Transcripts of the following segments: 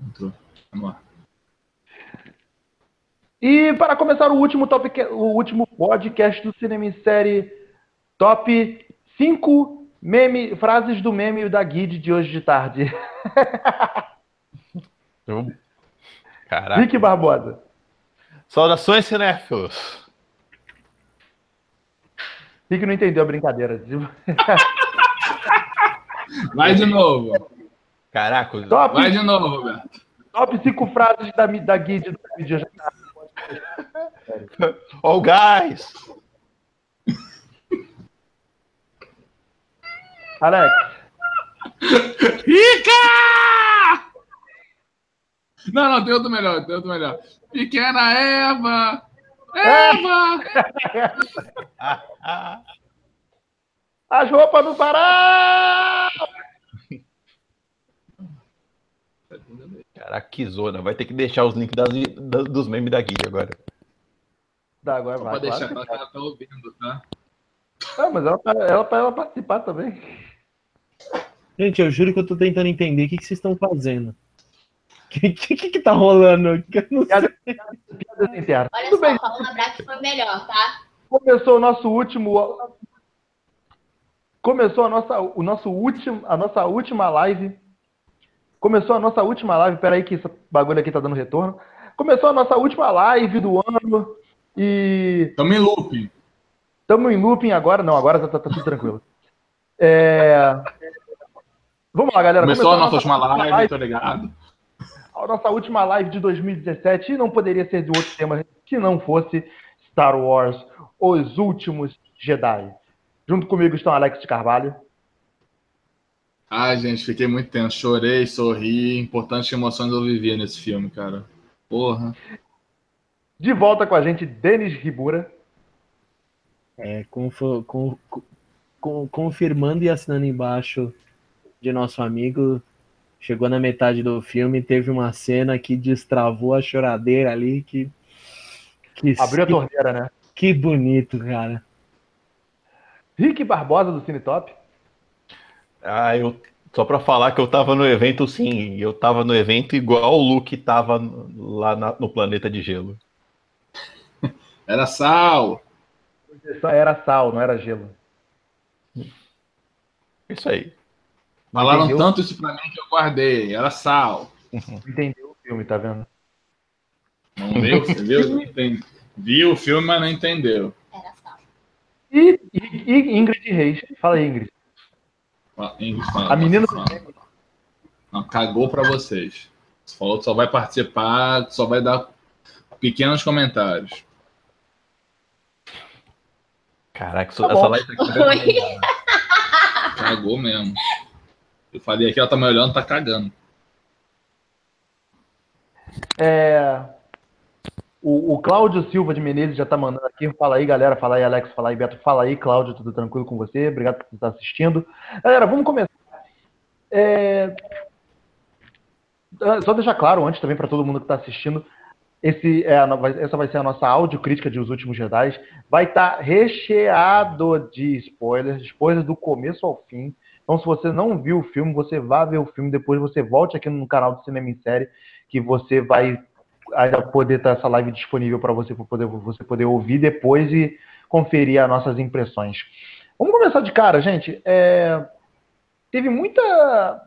Entrou. Vamos lá. E para começar o último, top, o último podcast do Cinema em Série, top 5 meme, frases do meme da Guide de hoje de tarde. Caraca. Rick Barbosa. Saudações, cinéfilos. Rick não entendeu a brincadeira. Vai de novo. Caraca. Top, Vai de novo, Roberto. top 5 frases da, da Guide do tarde. Ó o gás. Alex. Rica! Não, não, tem outro melhor, tem outro melhor. Pequena Eva! Eva! As roupas do Pará! Caraca, que zona. Vai ter que deixar os links das, das- dos memes da guia agora. Tá, agora vai. Pode deixar, claro. ela tá ouvindo, tá? Ah, mas ela, tá- ela, pra ela participar também. Gente, eu juro que eu tô tentando entender o que, que vocês estão fazendo. O que, que, que que tá rolando? Que eu não sei. Olha Tudo só, bem, Paula Braque foi melhor, tá? começou o nosso último. Começou a nossa, o nosso último, a nossa última live. Começou a nossa última live. Peraí, que esse bagulho aqui tá dando retorno. Começou a nossa última live do ano. E Tamo em looping. estamos em looping agora. Não, agora tá, tá tudo tranquilo. É, Vamos lá, galera. Começou a nossa última última live, tô ligado. a nossa última live de 2017 e não poderia ser de outro tema que não fosse Star Wars, Os Últimos Jedi. Junto comigo estão Alex de Carvalho, Ai, gente, fiquei muito tenso. Chorei, sorri. Importantes emoções eu vivia nesse filme, cara. Porra. de volta com a gente Denis Ribura, É, confo- com- com- confirmando e assinando embaixo de nosso amigo. Chegou na metade do filme, teve uma cena que destravou a choradeira ali, que. Que, abriu a que, torneira, né? que bonito, cara. Rick Barbosa do Cine Top, Ah, eu. Só pra falar que eu tava no evento, sim. Eu tava no evento igual o Luke tava lá na- no planeta de gelo. Era sal. só era sal, não era gelo. Isso aí. Falaram Entendeu? tanto isso pra mim que eu guardei. Era sal. Entendeu o filme, tá vendo? Não viu? Você viu? Entendi. Viu o filme, mas não entendeu. Era só. E, e- e Ingrid Reis, fala aí, Ingrid. A menina. Não, cagou pra vocês. Você falou que só vai participar, só vai dar pequenos comentários. Caraca, Tá essa live tá. Oi. Cagou mesmo. Eu falei aqui, ela tá me olhando, tá cagando. É, O, o Cláudio Silva de Menezes já tá mandando aqui. Fala aí, galera. Fala aí, Alex. Fala aí, Beto. Fala aí, Cláudio. Tudo tranquilo com você? Obrigado por estar assistindo. Galera, vamos começar. É, ah, Só deixar claro antes também para todo mundo que está assistindo. Esse é essa vai ser a nossa audiocrítica de Os Últimos Jedi. Vai estar recheado de spoilers, spoilers do começo ao fim. Então, se você não viu o filme, você vá ver o filme. Depois você volte aqui no canal do Cinema em Série, que você vai ainda poder estar essa live disponível para você, para poder, você poder ouvir depois e conferir as nossas impressões. Vamos começar de cara, gente. É, teve muita.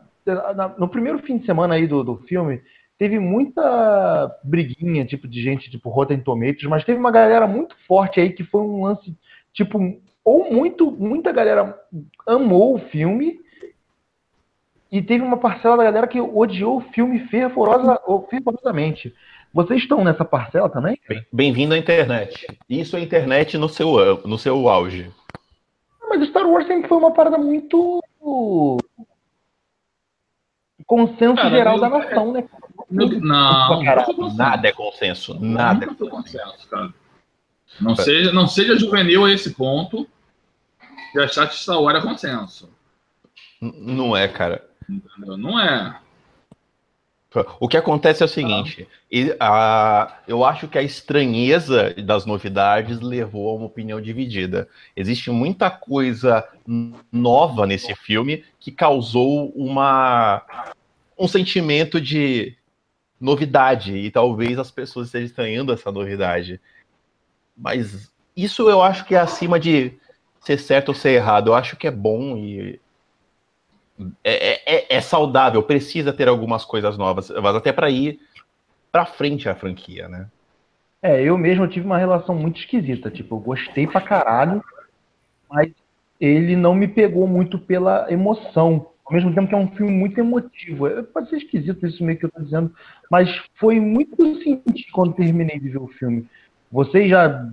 No primeiro fim de semana aí do, do filme, teve muita briguinha, tipo, de gente, tipo, Rotten Tomatoes, mas teve uma galera muito forte aí que foi um lance, tipo, ou muito, muita galera amou o filme e teve uma parcela da galera que odiou o filme fervorosa, fervorosamente. Vocês estão nessa parcela também? Bem- Bem-vindo à internet. Isso é internet no seu, no seu auge. Mas Star Wars sempre foi uma parada muito consenso Cara, geral da nação, né? Não, não, Caralho. Nada é consenso. Nada. Foi consenso, cara. Não seja, não seja juvenil a esse ponto de achar que Star Wars é consenso. N- Não é, cara. entendeu? Não é. O que acontece é o seguinte: e- a- eu acho que a estranheza das novidades levou a uma opinião dividida. Existe muita coisa nova nesse filme que causou uma, um sentimento de novidade e talvez as pessoas estejam estranhando essa novidade. Mas isso eu acho que é acima de ser certo ou ser errado. Eu acho que é bom e é, é, é saudável. Precisa ter algumas coisas novas, mas até para ir para frente a franquia, né? É, eu mesmo tive uma relação muito esquisita. Tipo, eu gostei pra caralho, mas ele não me pegou muito pela emoção. Ao mesmo tempo que é um filme muito emotivo. É, pode ser esquisito isso meio que eu tô dizendo, mas foi muito sentido quando terminei de ver o filme. Vocês já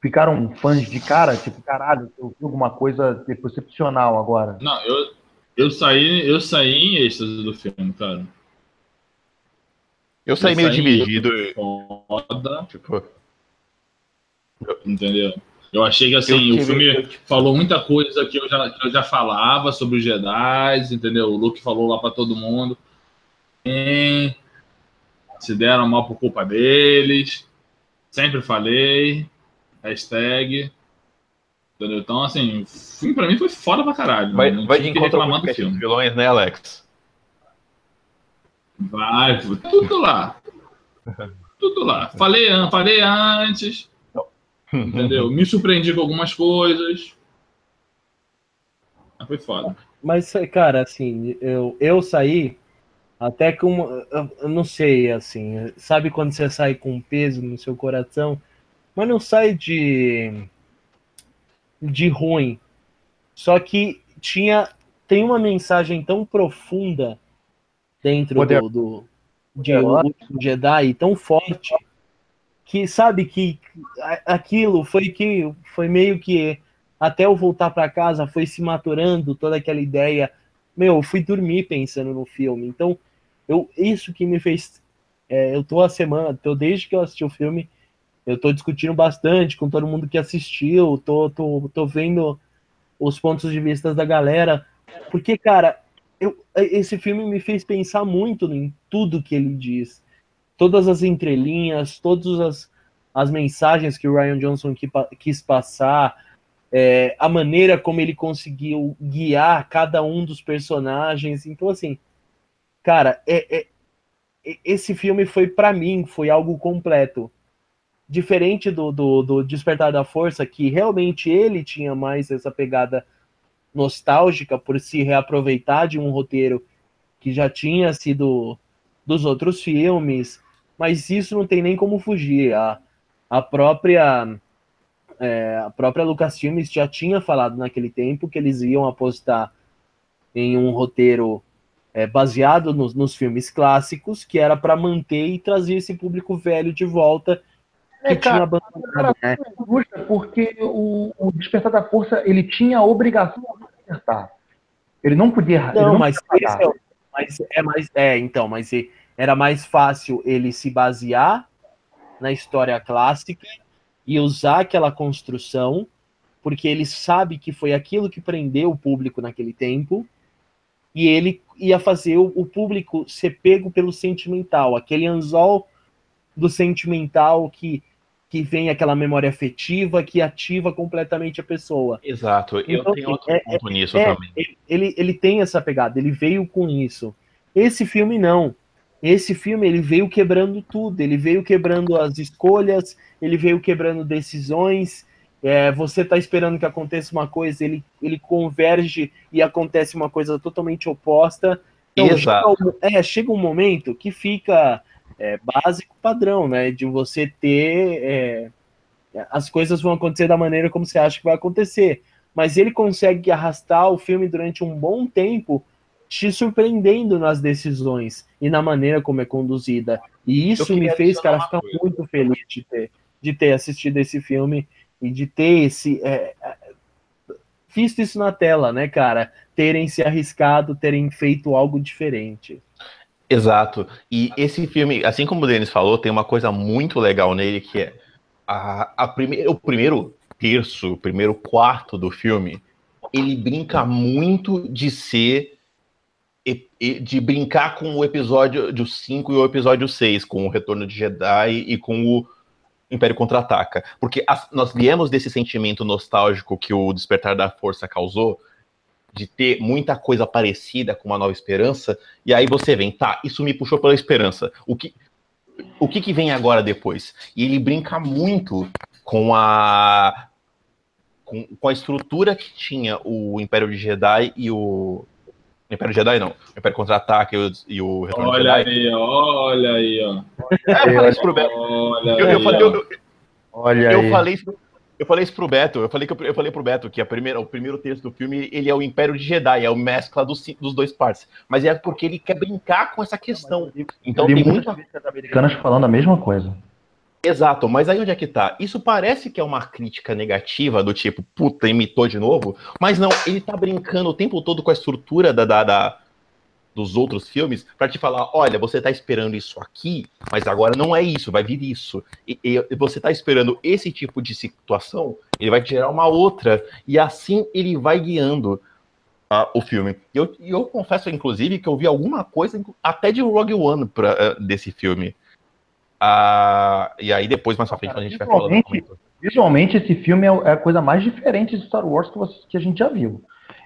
ficaram fãs de cara? Tipo, caralho, eu vi alguma coisa excepcional agora. Não, eu, eu saí, eu saí em êxtase do filme, cara. Eu saí Eu meio saí dividido. Foda, Tipo, entendeu? Eu achei que assim, Eu o tive- filme eu tive- falou muita coisa que eu, já, que eu já falava sobre os Jedi, entendeu? O Luke falou lá pra todo mundo. E se deram mal por culpa deles. Sempre falei. Hashtag. Entendeu? Então, assim, o filme pra mim foi foda pra caralho. vai, Não vai de encontro ao reclamar do filme. vilões, né, Alex? Vai, tudo lá. Tudo lá. Falei, falei antes. Entendeu? Me surpreendi com algumas coisas. Mas foi foda. Mas, cara, assim, eu, eu saí até com. Eu, eu não sei, assim, sabe quando você sai com um peso no seu coração, mas não sai de. De ruim. Só que tinha. Tem uma mensagem tão profunda dentro Poder- do, do de Último Jedi, tão forte, que sabe que aquilo foi que foi meio que até eu voltar para casa foi se maturando toda aquela ideia. Meu, eu fui dormir pensando no filme. Então, eu isso que me fez é, eu tô a semana, tô desde que eu assisti o filme, eu tô discutindo bastante com todo mundo que assistiu, tô tô, tô vendo os pontos de vista da galera, porque cara, eu, esse filme me fez pensar muito em tudo que ele diz. Todas as entrelinhas, todas as, as mensagens que o Ryan Johnson qui- quis passar, é, a maneira como ele conseguiu guiar cada um dos personagens. Então, assim, cara, é, é- esse filme foi, pra mim, foi algo completo. Diferente do, do, do Despertar da Força, que realmente ele tinha mais essa pegada nostálgica por se reaproveitar de um roteiro que já tinha sido dos outros filmes, mas isso não tem nem como fugir. A, a própria é, a própria Lucasfilmes já tinha falado naquele tempo que eles iam apostar em um roteiro é, baseado nos, nos filmes clássicos, que era para manter e trazer esse público velho de volta que É, tinha cara, abandonado, né? Porque o, o Despertar da Força, ele tinha a obrigação de despertar. Ele não podia errar. Não, não mas, é, mas é mais. É, então, mas era mais fácil ele se basear na história clássica e usar aquela construção, porque ele sabe que foi aquilo que prendeu o público naquele tempo, e ele ia fazer o, o público ser pego pelo sentimental, aquele anzol do sentimental que, que vem aquela memória afetiva que ativa completamente a pessoa. Exato. Eu Então, tenho outro é- ponto nisso é, também. ele, ele tem essa pegada, ele veio com isso. Esse filme não. Esse filme ele veio quebrando tudo, ele veio quebrando as escolhas, ele veio quebrando decisões. É, você tá esperando que aconteça uma coisa, ele, ele converge e acontece uma coisa totalmente oposta. Então, Exato. chega é, chega um momento que fica é, básico padrão, né? De você ter. é, as coisas vão acontecer da maneira como você acha que vai acontecer mas ele consegue arrastar o filme durante um bom tempo, te surpreendendo nas decisões e na maneira como é conduzida. E isso me fez, cara, ficar coisa. muito feliz de ter, de ter assistido esse filme e de ter esse. é, é, visto isso na tela, né, cara? Terem se arriscado, terem feito algo diferente. Exato. E esse filme, assim como o Denis falou, tem uma coisa muito legal nele que é a, a prime o primeiro terço, o primeiro quarto do filme, ele brinca muito de ser de brincar com o episódio 5 e o episódio 6, com o Retorno de Jedi e com o Império Contra-Ataca. Porque as- nós viemos desse sentimento nostálgico que o Despertar da Força causou, de ter muita coisa parecida com uma nova esperança, e aí você vem, tá, isso me puxou pela esperança. O que, o que, que vem agora depois? E ele brinca muito com a com, com a estrutura que tinha o Império de Jedi e o Império Jedi não, o Império Contra-Ataque e o Retorno olha Jedi. Aí, olha aí, ó. É, eu falei isso pro Beto. Olha eu, eu, aí, falei, eu, Olha eu aí. falei isso, eu falei isso pro Beto, eu falei que eu, eu falei pro Beto que a primeira, o primeiro texto do filme ele é o Império de Jedi, é o mescla dos, dos dois partes. Mas é porque ele quer brincar com essa questão. Então tem muitas muita revistas americanas falando a mesma coisa. Exato, mas aí onde é que tá? Isso parece que é uma crítica negativa, do tipo, puta, imitou de novo, mas não, ele tá brincando o tempo todo com a estrutura da, da, da- dos outros filmes para te falar, olha, você tá esperando isso aqui, mas agora não é isso, vai vir isso. E, e você tá esperando esse tipo de situação, ele vai te gerar uma outra, e assim ele vai guiando ah, o filme. E Eu, eu confesso, inclusive, que eu vi alguma coisa até de Rogue One pra, ah, desse filme. Ah, e aí depois, mais pra frente, quando a gente vai falando. Visualmente, visualmente, esse filme é é a coisa mais diferente de Star Wars que, você- que a gente já viu.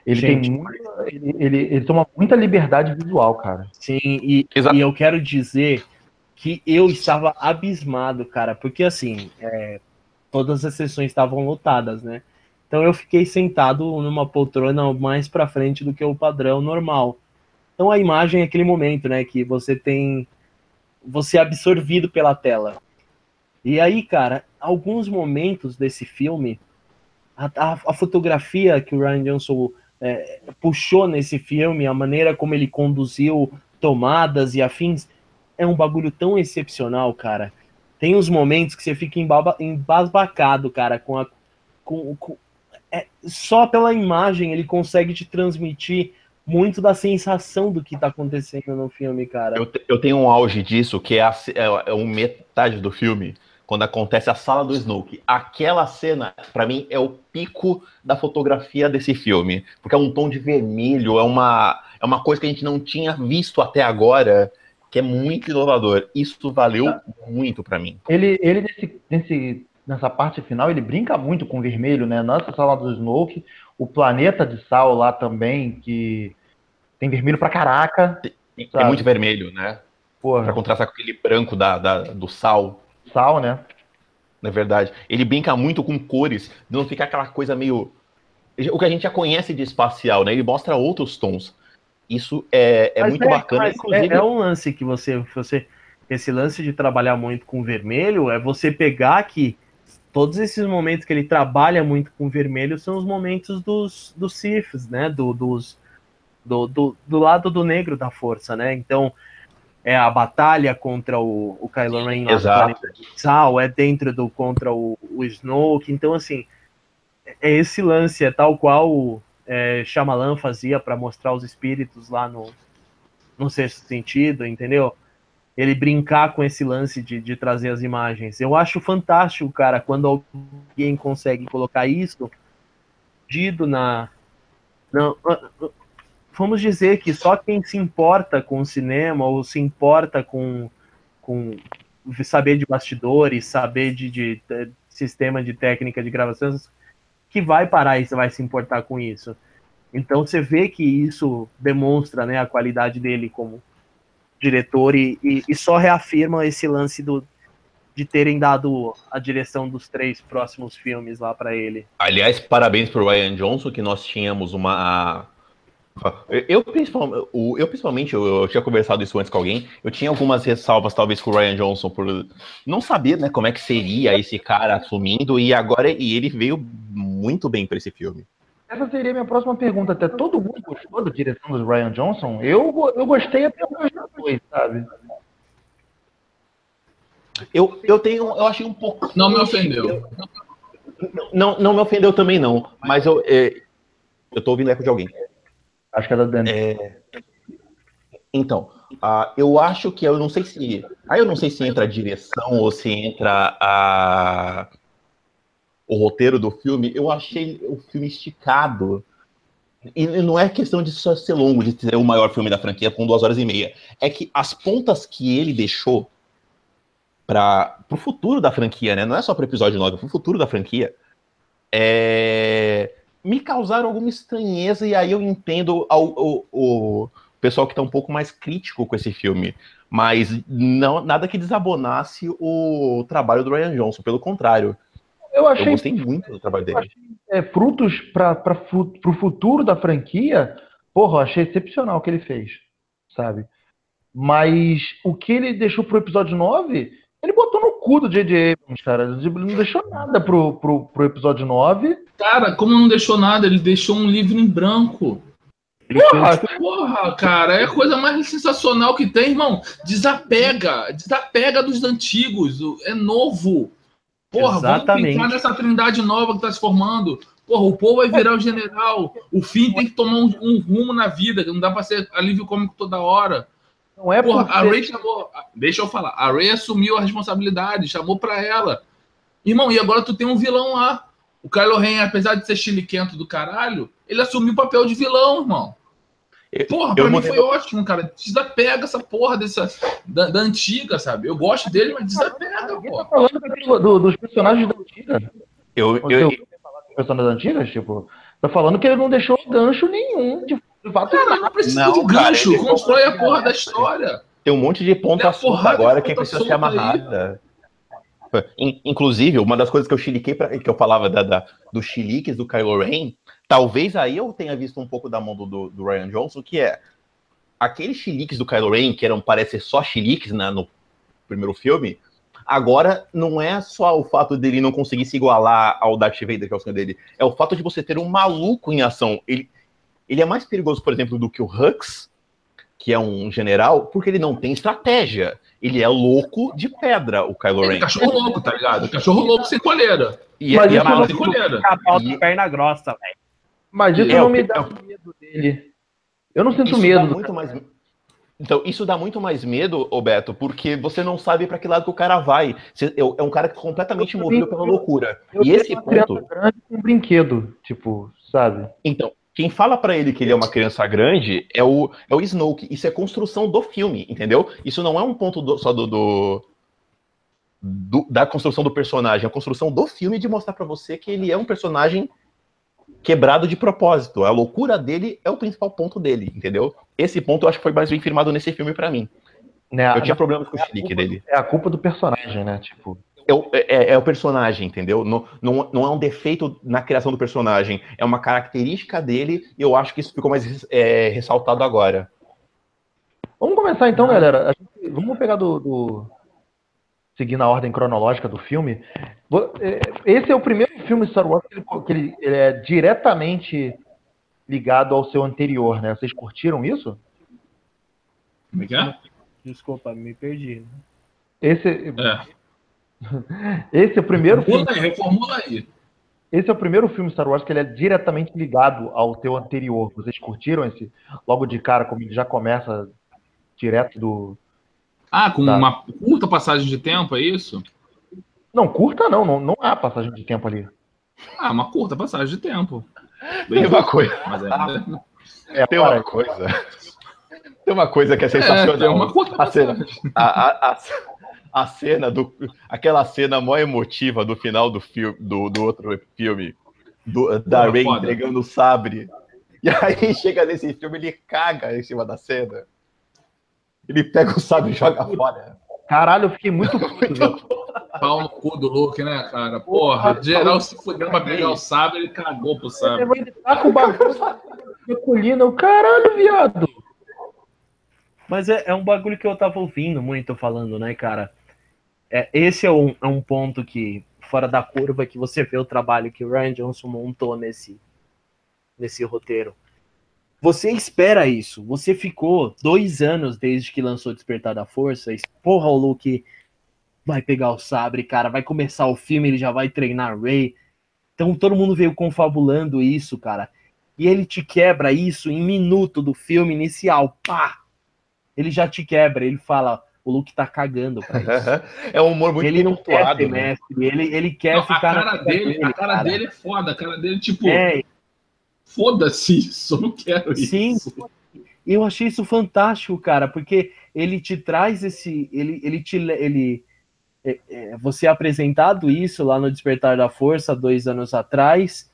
Ele Gente. tem muito, ele, ele, ele toma muita liberdade visual, cara. Sim, e, e eu quero dizer que eu estava abismado, cara, porque assim, é, todas as sessões estavam lotadas, né? Então eu fiquei sentado numa poltrona mais pra frente do que o padrão normal. Então a imagem é aquele momento, né, que você tem você é absorvido pela tela. E aí, cara, alguns momentos desse filme, a, a- a fotografia que o Ryan Johnson é, puxou nesse filme, a maneira como ele conduziu tomadas e afins, é um bagulho tão excepcional, cara. Tem uns momentos que você fica embaba- embasbacado, cara, com a. Com, com- é, só pela imagem ele consegue te transmitir muito da sensação do que tá acontecendo no filme, cara. Eu, eu tenho um auge disso, que é, a, é, é metade do filme, quando acontece a sala do Snoke. Aquela cena, pra mim, é o pico da fotografia desse filme. Porque é um tom de vermelho, é uma, é uma coisa que a gente não tinha visto até agora, que é muito inovador. Isso valeu muito pra mim. Ele, ele nesse, nesse, nessa parte final, ele brinca muito com o vermelho, né? Nossa sala do Snoke, o planeta de Sal lá também, que tem vermelho pra caraca. É Sabe. muito vermelho, né? Pra Porra, contrastar com aquele branco da, da- do sal. Sal, né? Na verdade, ele brinca muito com cores, não ficar aquela coisa meio. O que a gente já conhece de espacial, né? Ele mostra outros tons. Isso é, é Mas muito bacana. mas Inclusive, É, é um lance que você, você. Esse lance de trabalhar muito com vermelho é você pegar que todos esses momentos que ele trabalha muito com vermelho são os momentos dos, dos Siths, né? Do, dos, do, do, do lado do negro da força, né? Então, é a batalha contra o, o Kylo Ren lá Exato. Sal, é dentro do contra o, o Snoke. Então, assim, é esse lance, é tal qual é, Shyamalan fazia para mostrar os espíritos lá no, no sexto sentido, entendeu? Ele brincar com esse lance de, de trazer as imagens. Eu acho fantástico, cara, quando alguém consegue colocar isso dido na. Não, vamos dizer que só quem se importa com o cinema ou se importa com, com saber de bastidores, saber de, de, de sistema de técnica de gravação, que vai parar e vai se importar com isso. Então você vê que isso demonstra né, a qualidade dele como diretor e, e, e só reafirma esse lance do, de terem dado a direção dos três próximos filmes lá para ele. aliás, parabéns pro Ryan Johnson, que nós tínhamos uma. Eu, principalmente, eu, principalmente, eu, eu tinha conversado isso antes com alguém, eu tinha algumas ressalvas, talvez, com o Ryan Johnson, por não saber né, como é que seria esse cara assumindo, e agora e ele veio muito bem para esse filme. Essa seria a minha próxima pergunta. Até todo mundo gostou da direção do Ryan Johnson? Eu, eu gostei até o dois, sabe? Eu, eu tenho, eu achei um pouco. Não me ofendeu. Não, não me ofendeu também, não. Mas eu, é, eu tô ouvindo eco de alguém. Acho que é da Dani. Então, ah, eu acho que eu não sei se. Aí eu não sei se entra a direção ou se entra a, o roteiro do filme. Eu achei o filme esticado. E não é questão de só ser longo, de ser o maior filme da franquia com duas horas e meia. É que as pontas que ele deixou para o futuro da franquia, né? Não é só para o episódio 9, é para o futuro da franquia. É, me causaram alguma estranheza, e aí eu entendo ao, ao, o pessoal que está um pouco mais crítico com esse filme. Mas não, nada que desabonasse o trabalho do Ryan Johnson, pelo contrário. Eu achei. Eu gostei muito do trabalho dele. É, frutos para o futuro da franquia, porra, eu achei excepcional o que ele fez, sabe? Mas o que ele deixou pro episódio 9, ele botou no cu do J.J. Abrams, cara. Ele não deixou nada pro, pro, pro episódio 9. Cara, como não deixou nada? Ele deixou um livro em branco. Porra, porra, cara, é a coisa mais sensacional que tem, irmão. Desapega, desapega dos antigos, é novo. Porra, Exatamente. vamos pensar nessa trindade nova que tá se formando. Porra, o Paul vai virar o general. O Finn tem que tomar um, um rumo na vida, não dá pra ser alívio cômico toda hora. Não é Porra, porque... a Ray chamou. Deixa eu falar. A Ray assumiu a responsabilidade, chamou pra ela. Irmão, e agora tu tem um vilão lá. O Kylo Ren, apesar de ser chiliquento do caralho, ele assumiu o papel de vilão, irmão. Porra, pra eu mim foi ótimo, cara. Desapega essa porra dessa, da, da antiga, sabe? Eu gosto dele, mas desapega, Ninguém tá pô. falando daquilo- do- dos personagens da antiga. Eu, eu, dos personagens antigas? Tipo, tá falando que ele não deixou gancho nenhum. De, Cara, não precisa Não, de cara, gancho. Constrói a porra da história. tem um monte de ponta a solta agora que precisa ser aí. amarrada. In- Inclusive, uma das coisas que eu chiliquei, pra, que eu falava da, da, dos chiliques do Kylo Ren, talvez aí eu tenha visto um pouco da mão do, do, do Ryan Johnson, que é aqueles chiliques do Kylo Ren, que eram, parece só chiliques né, no primeiro filme, agora não é só o fato dele não conseguir se igualar ao Darth Vader, que é o sonho dele, é o fato de você ter um maluco em ação. Ele, ele é mais perigoso, por exemplo, do que o Hux, que é um general, porque ele não tem estratégia. Ele é louco de pedra, o Kylo é Ren. cachorro louco, tá ligado? Cachorro louco sem coleira. E, Mas e a isso Mala mala sem coleira. E- perna grossa, velho. Mas isso É, não me dá é o- medo dele. Eu não sinto isso medo. muito mais. Então, isso dá muito mais medo, ô Beto, porque você não sabe para que lado que o cara vai. Você- é é um cara que é completamente Eu movido pela loucura. Eu E esse ponto, grande com um brinquedo, tipo, sabe? então, quem fala pra ele que ele é uma criança grande é o, é o Snoke. Isso é construção do filme, entendeu? Isso não é um ponto do- só do, do- do- da construção do personagem, é a construção do filme de mostrar pra você que ele é um personagem quebrado de propósito. A loucura dele é o principal ponto dele, entendeu? Esse ponto eu acho que foi mais bem firmado nesse filme pra mim. Né? Eu tinha problemas com o chilique dele. É a culpa do personagem, né? Tipo, É o, é- é o personagem, entendeu? Não, não, não é um defeito na criação do personagem, é uma característica dele e eu acho que isso ficou mais é, ressaltado agora. Vamos começar então, galera. A gente- vamos pegar do, do- Seguindo a ordem cronológica do filme. É, Esse é o primeiro filme Star Wars que, ele, que ele- ele é diretamente ligado ao seu anterior, né? Vocês curtiram isso? Como é que é? Desculpa, me perdi. né? Esse, É. esse é o primeiro filme. Reformula aí, reformula aí. Esse é o primeiro filme Star Wars que ele é diretamente ligado ao teu anterior. Vocês curtiram esse logo de cara, como ele já começa direto do. Ah, com Tá. uma curta passagem de tempo, é isso? Não, curta não, não, não há passagem de tempo ali. Ah, uma curta passagem de tempo. Tem uma coisa, Mas é, É, tem para uma coisa. Tem uma coisa que é é, sensacional. tem uma curta A a, a, a, cena do. Aquela cena mó emotiva do final do filme, do, do outro filme, do, da Rey entregando o sabre. E aí chega nesse filme, ele caga em cima da cena. Ele pega o sabre e joga fora. Caralho, eu fiquei muito puto. Pau no cu do Luke, né, cara? Porra, geral se fudeu pra pegar o sabre, ele cagou pro sabre. Ele tá com o bagulho na colina. O caralho, viado. Mas é, é um bagulho que eu tava ouvindo muito falando, né, cara? É, esse é um, é um ponto que, fora da curva, que você vê o trabalho que o Ryan Johnson montou nesse, nesse roteiro. Você espera isso. Você ficou dois anos desde que lançou Despertar da Força. e, Porra, o Luke vai pegar o sabre, cara. Vai começar o filme, ele já vai treinar Ray. Então todo mundo veio confabulando isso, cara. E ele te quebra isso em minuto do filme inicial. Pá! Ele já te quebra. Ele fala: o Luke tá cagando pra isso. É um humor muito ele não quer ser né? mestre. Ele, ele quer Não, a ficar na cara vida dele, a cara dele é foda. A cara dele, tipo, É, foda-se isso, eu não quero Sim. isso. eu achei isso fantástico, cara, porque ele te traz esse, ele, ele te, le- ele, é, é, você é apresentado isso lá no Despertar da Força dois anos atrás,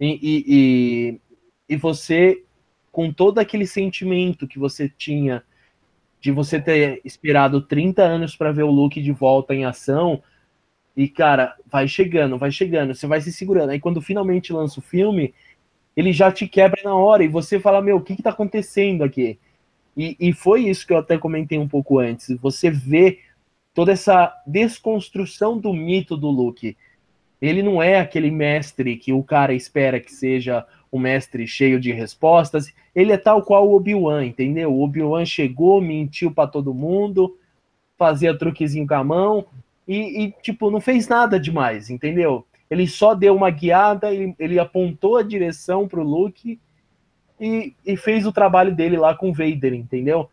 E, e, e, e você, com todo aquele sentimento que você tinha de você ter esperado 30 anos para ver o Luke de volta em ação, e cara, vai chegando, vai chegando, você vai se segurando. Aí quando finalmente lança o filme, ele já te quebra na hora e você fala: Meu, o que, que tá acontecendo aqui? E, e foi isso que eu até comentei um pouco antes. Você vê toda essa desconstrução do mito do Luke. Ele não é aquele mestre que o cara espera que seja um mestre cheio de respostas. Ele é tal qual o Obi-Wan, entendeu? O Obi-Wan chegou, mentiu para todo mundo, fazia truquezinho com a mão e, e, tipo, não fez nada demais, entendeu? Ele só deu uma guiada, ele, ele apontou a direção pro Luke e, e, fez o trabalho dele lá com o Vader, entendeu?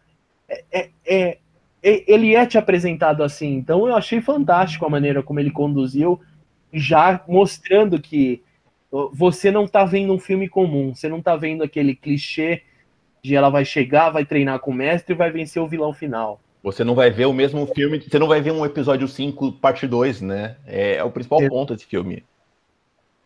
É, é, é, ele é te apresentado assim, então eu achei fantástico a maneira como ele conduziu já mostrando que você não tá vendo um filme comum, você não tá vendo aquele clichê de ela vai chegar, vai treinar com o mestre e vai vencer o vilão final. Você não vai ver o mesmo filme, você não vai ver um episódio 5, parte 2, né? É, é o principal é. ponto desse filme.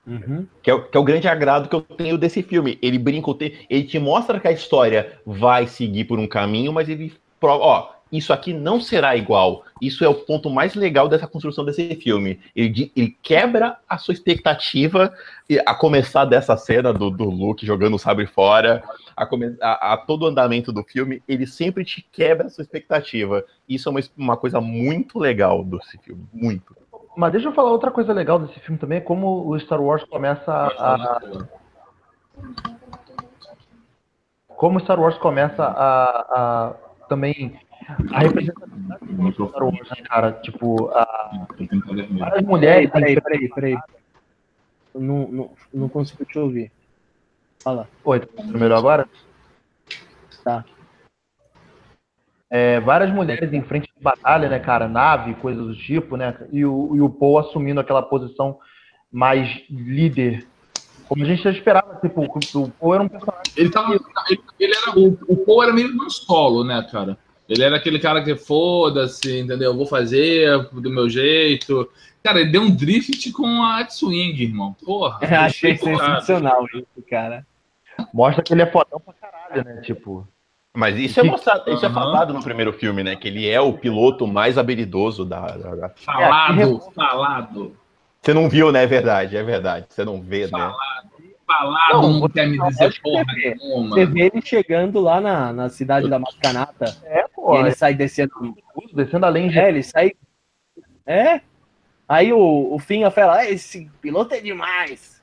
Uhum. Que, é, que, é, o grande agrado que eu tenho desse filme. Ele brinca, ele te mostra que a história vai seguir por um caminho, mas ele prova, ó, isso aqui não será igual. Isso é o ponto mais legal dessa construção desse filme. Ele, ele quebra a sua expectativa, a começar dessa cena do, do Luke jogando o sabre fora, a, a, a, todo o andamento do filme, ele sempre te quebra a sua expectativa. Isso é uma, uma coisa muito legal desse filme, muito. Mas deixa eu falar outra coisa legal desse filme também, é como o Star Wars começa a. Como Star Wars começa a, a também a representatividade do Star Wars, né, cara? Tipo, a, as mulheres. Peraí, peraí, peraí. Não, não, não consigo te ouvir. Fala. Oi, tá melhor agora? Tá. É, várias mulheres em frente de batalha, né, cara? Nave, coisas do tipo, né? E o, e o Paul assumindo aquela posição mais líder. Como a gente já esperava, tipo, o Paul era um personagem. Ele, tava, ele, ele era, o, o Paul era meio no solo, né, cara? Ele era aquele cara que foda-se, entendeu? Vou fazer do meu jeito. Cara, ele deu um drift com a X-Wing, irmão. Porra. É, achei sensacional isso, cara. Mostra que ele é fodão pra caralho, né? Tipo. Mas isso é mostrado, isso é falado no primeiro filme, né? Que ele é o piloto mais habilidoso da. da... Falado, é, falado. Você não viu, né? É verdade, é verdade. Você não vê, falado. né? falado, não, não quer me dizer porra você Você vê ele chegando lá na, na cidade da Mascanata. É, pô. ele é. sai descendo. Descendo além de. É, ele sai. É. Aí o, o Finha fala: ah, esse piloto é demais.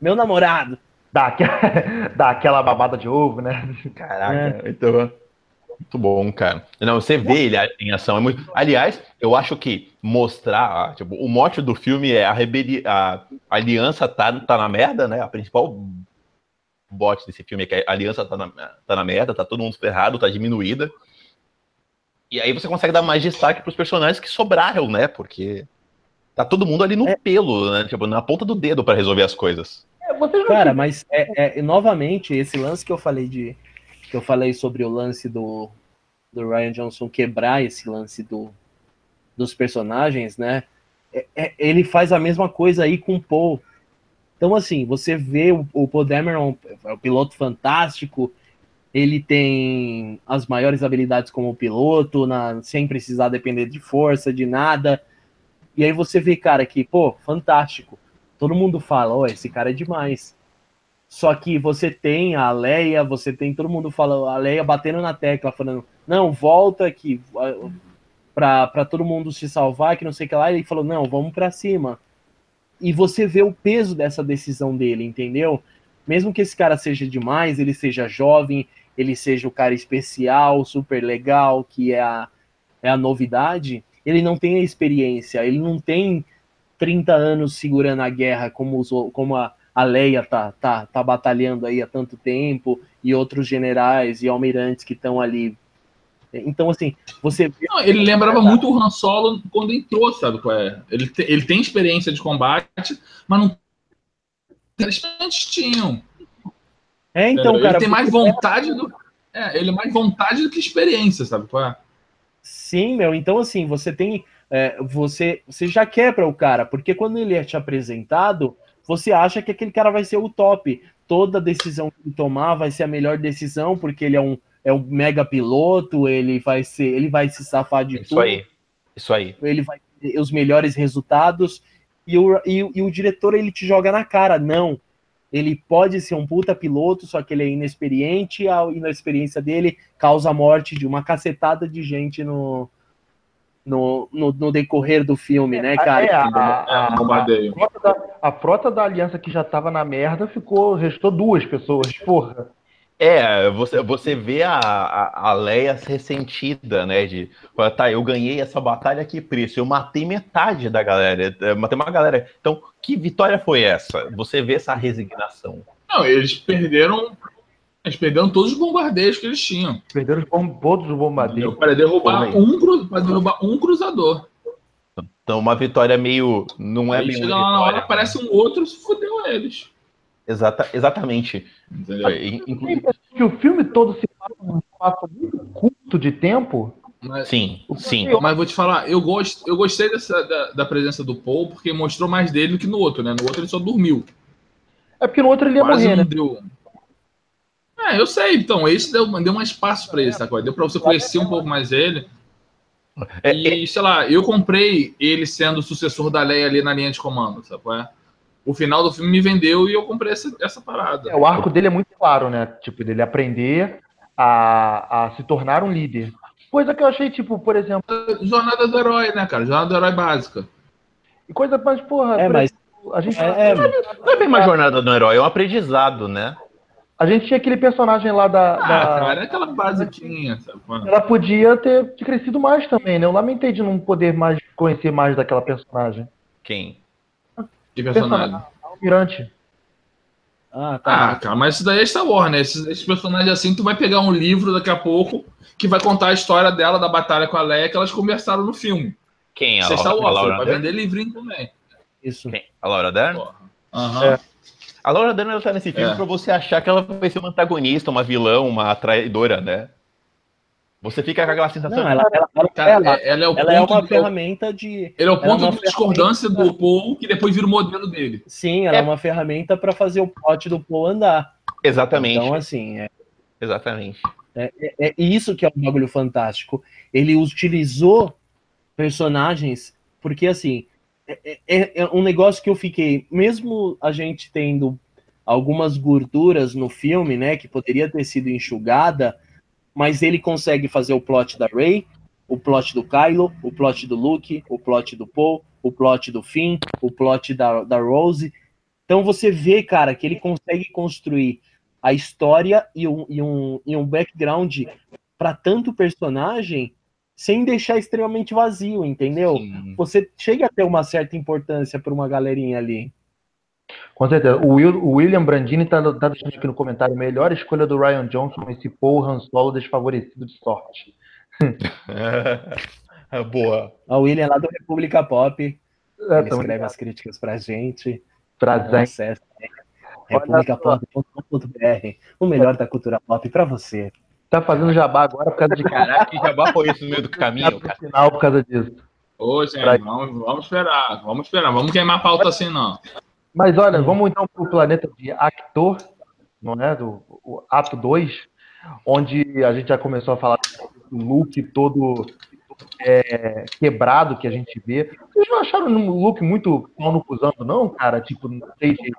Meu namorado. Dá, dá aquela babada de ovo, né? Caraca, é. então. Muito bom, cara. Não, você vê ele em ação. É muito... Aliás, eu acho que mostrar. Tipo, o mote do filme é a rebelião. A aliança tá, tá na merda, né? A principal bote desse filme é que a aliança tá na, tá na merda, tá todo mundo ferrado, tá diminuída. E aí você consegue dar mais destaque pros personagens que sobraram, né? Porque tá todo mundo ali no é. pelo, né? Tipo, na ponta do dedo para resolver as coisas. É, Cara, mas é, é, novamente, esse lance que eu falei de que eu falei sobre o lance do, do Ryan Johnson quebrar esse lance do, dos personagens, né? É, é, ele faz a mesma coisa aí com o Paul. Então, assim, você vê o, o Paul Dameron, é um piloto fantástico, ele tem as maiores habilidades como piloto, na, sem precisar depender de força, de nada. E aí você vê, cara, que, pô, fantástico. Todo mundo fala, ó, oh, esse cara é demais. Só que você tem a Leia, você tem todo mundo falando, a Leia batendo na tecla, falando, não, volta aqui, para todo mundo se salvar, que não sei o que lá. Ele falou, não, vamos para cima. E você vê o peso dessa decisão dele, entendeu? Mesmo que esse cara seja demais, ele seja jovem, ele seja o cara especial, super legal, que é a, é a novidade, ele não tem a experiência, ele não tem 30 anos segurando a guerra como, os, como a, a Leia tá, tá, tá batalhando aí há tanto tempo, e outros generais e almirantes que estão ali. Então, assim, você. Não, ele lembrava muito o Han Solo quando entrou, sabe qual é? Ele, te, ele tem experiência de combate, mas não. Eles tinham. É, então, cara. Ele tem mais vontade do. É, ele é mais vontade do que experiência, sabe qual é? Sim, meu. Então, assim, você tem. É, você, você já quebra o cara, porque quando ele é te apresentado, você acha que aquele cara vai ser o top. Toda decisão que ele tomar vai ser a melhor decisão, porque ele é um, é um mega piloto, ele vai ser, ele vai se safar de Isso tudo, aí. Isso aí. ele vai ter os melhores resultados. E o, e, o- e o diretor ele te joga na cara, não. Ele pode ser um puta piloto, só que ele é inexperiente, e a inexperiência dele causa a morte de uma cacetada de gente no, no, no, no decorrer do filme, né, cara? É, a, É, a- um a frota da, a frota da aliança que já tava na merda ficou. Restou duas pessoas, porra. É, você, você vê a, a, a Leia ressentida, né? De, tá, eu ganhei essa batalha, que preço? Eu matei metade da galera, eu matei uma galera. Então, que vitória foi essa? Você vê essa resignação. Não, eles perderam. Eles perderam todos os bombardeios que eles tinham. Perderam os bom- todos os bombardeiros. Para derrubar, Como um, pra derrubar um cruzador. Então, uma vitória meio. Não é chega uma lá na hora, vitória. aparece um outro, fudeu eles. Exata, exatamente. Entendeu? In- inclu- Que o filme todo se passa num espaço muito curto de tempo. Mas, Sim, sim. mas vou te falar, eu, gosto, eu gostei dessa, da, da presença do Paul, porque mostrou mais dele do que no outro, né? No outro ele só dormiu. É porque no outro ele ia Quase morrer, né? deu. É, eu sei, então, esse deu, deu mais espaço pra ele, sacou? Deu pra você conhecer um pouco mais ele. É, E, sei lá, eu comprei ele sendo o sucessor da Leia ali na linha de comando, sacou? É? O final do filme me vendeu e eu comprei essa, essa parada. É, o arco dele é muito claro, né? Tipo, dele aprender a, a se tornar um líder. Coisa que eu achei, tipo, por exemplo, Jornada do herói, né, cara? Jornada do herói básica. coisa mais, porra, É, mas exemplo, a gente, é, é, Não é bem uma jornada do herói, é um aprendizado, né? a gente tinha aquele personagem lá da. Ah, da- cara, é aquela basiquinha, sabe? Ela podia ter crescido mais também, né? Eu lamentei de não poder mais conhecer mais daquela personagem. Quem? Que personagem. Almirante. ah, tá. Ah, cara, mas isso daí é Star Wars, né? Esses, esses personagens assim, tu vai pegar um livro daqui a pouco que vai contar a história dela, da batalha com a Leia, que elas conversaram no filme. Quem? A, é Star Laura, Wars, Laura vai Dern? vender livrinho também. Isso. Quem? A Laura Dern? Aham. É. A Laura Dern ela tá nesse filme É. pra você achar que ela vai ser uma antagonista, uma vilã, uma traidora, né? Você fica com aquela sensação. Não, ela, ela, ela, Cara, ela, é- ela é o ela é uma de- ferramenta de. Ele é o é ponto uma de discordância do Paul, que depois vira o modelo dele. Sim, ela é, É. uma ferramenta para fazer o plot do Paul andar. Exatamente. Então, assim, é, Exatamente. é, é isso que é um bagulho fantástico. Ele utilizou personagens, porque assim, é, é- é um negócio que eu fiquei, mesmo a gente tendo algumas gorduras no filme, né, que poderia ter sido enxugada, mas ele consegue fazer o plot da Rey, o plot do Kylo, o plot do Luke, o plot do Paul, o plot do Finn, o plot da, da Rose. Então você vê, cara, que ele consegue construir a história e um, e um, e um background para tanto personagem sem deixar extremamente vazio, entendeu? Sim. Você chega a ter uma certa importância para uma galerinha ali. Com certeza. O, Will- o William Brandini tá, tá deixando aqui no comentário: melhor escolha do Ryan Johnson, esse Paul Han Solo desfavorecido de sorte. É Boa. A William lá do República Pop, É, ele escreve as críticas pra gente. trazendo. Acesse republicapop.com.br, o melhor da cultura pop pra você. Tá fazendo jabá agora por causa de Caraca, que jabá foi isso no meio do caminho, cara? final por causa disso. Ô, gente, Pra- vamos, vamos esperar, vamos esperar. Vamos queimar a pauta assim, não. Mas olha, vamos então para o planeta de Actor, não é? Do o ato 2, onde a gente já começou a falar do look todo é, quebrado que a gente vê. Vocês não acharam um look muito pau no cuzando, não, cara? Tipo, não sei de,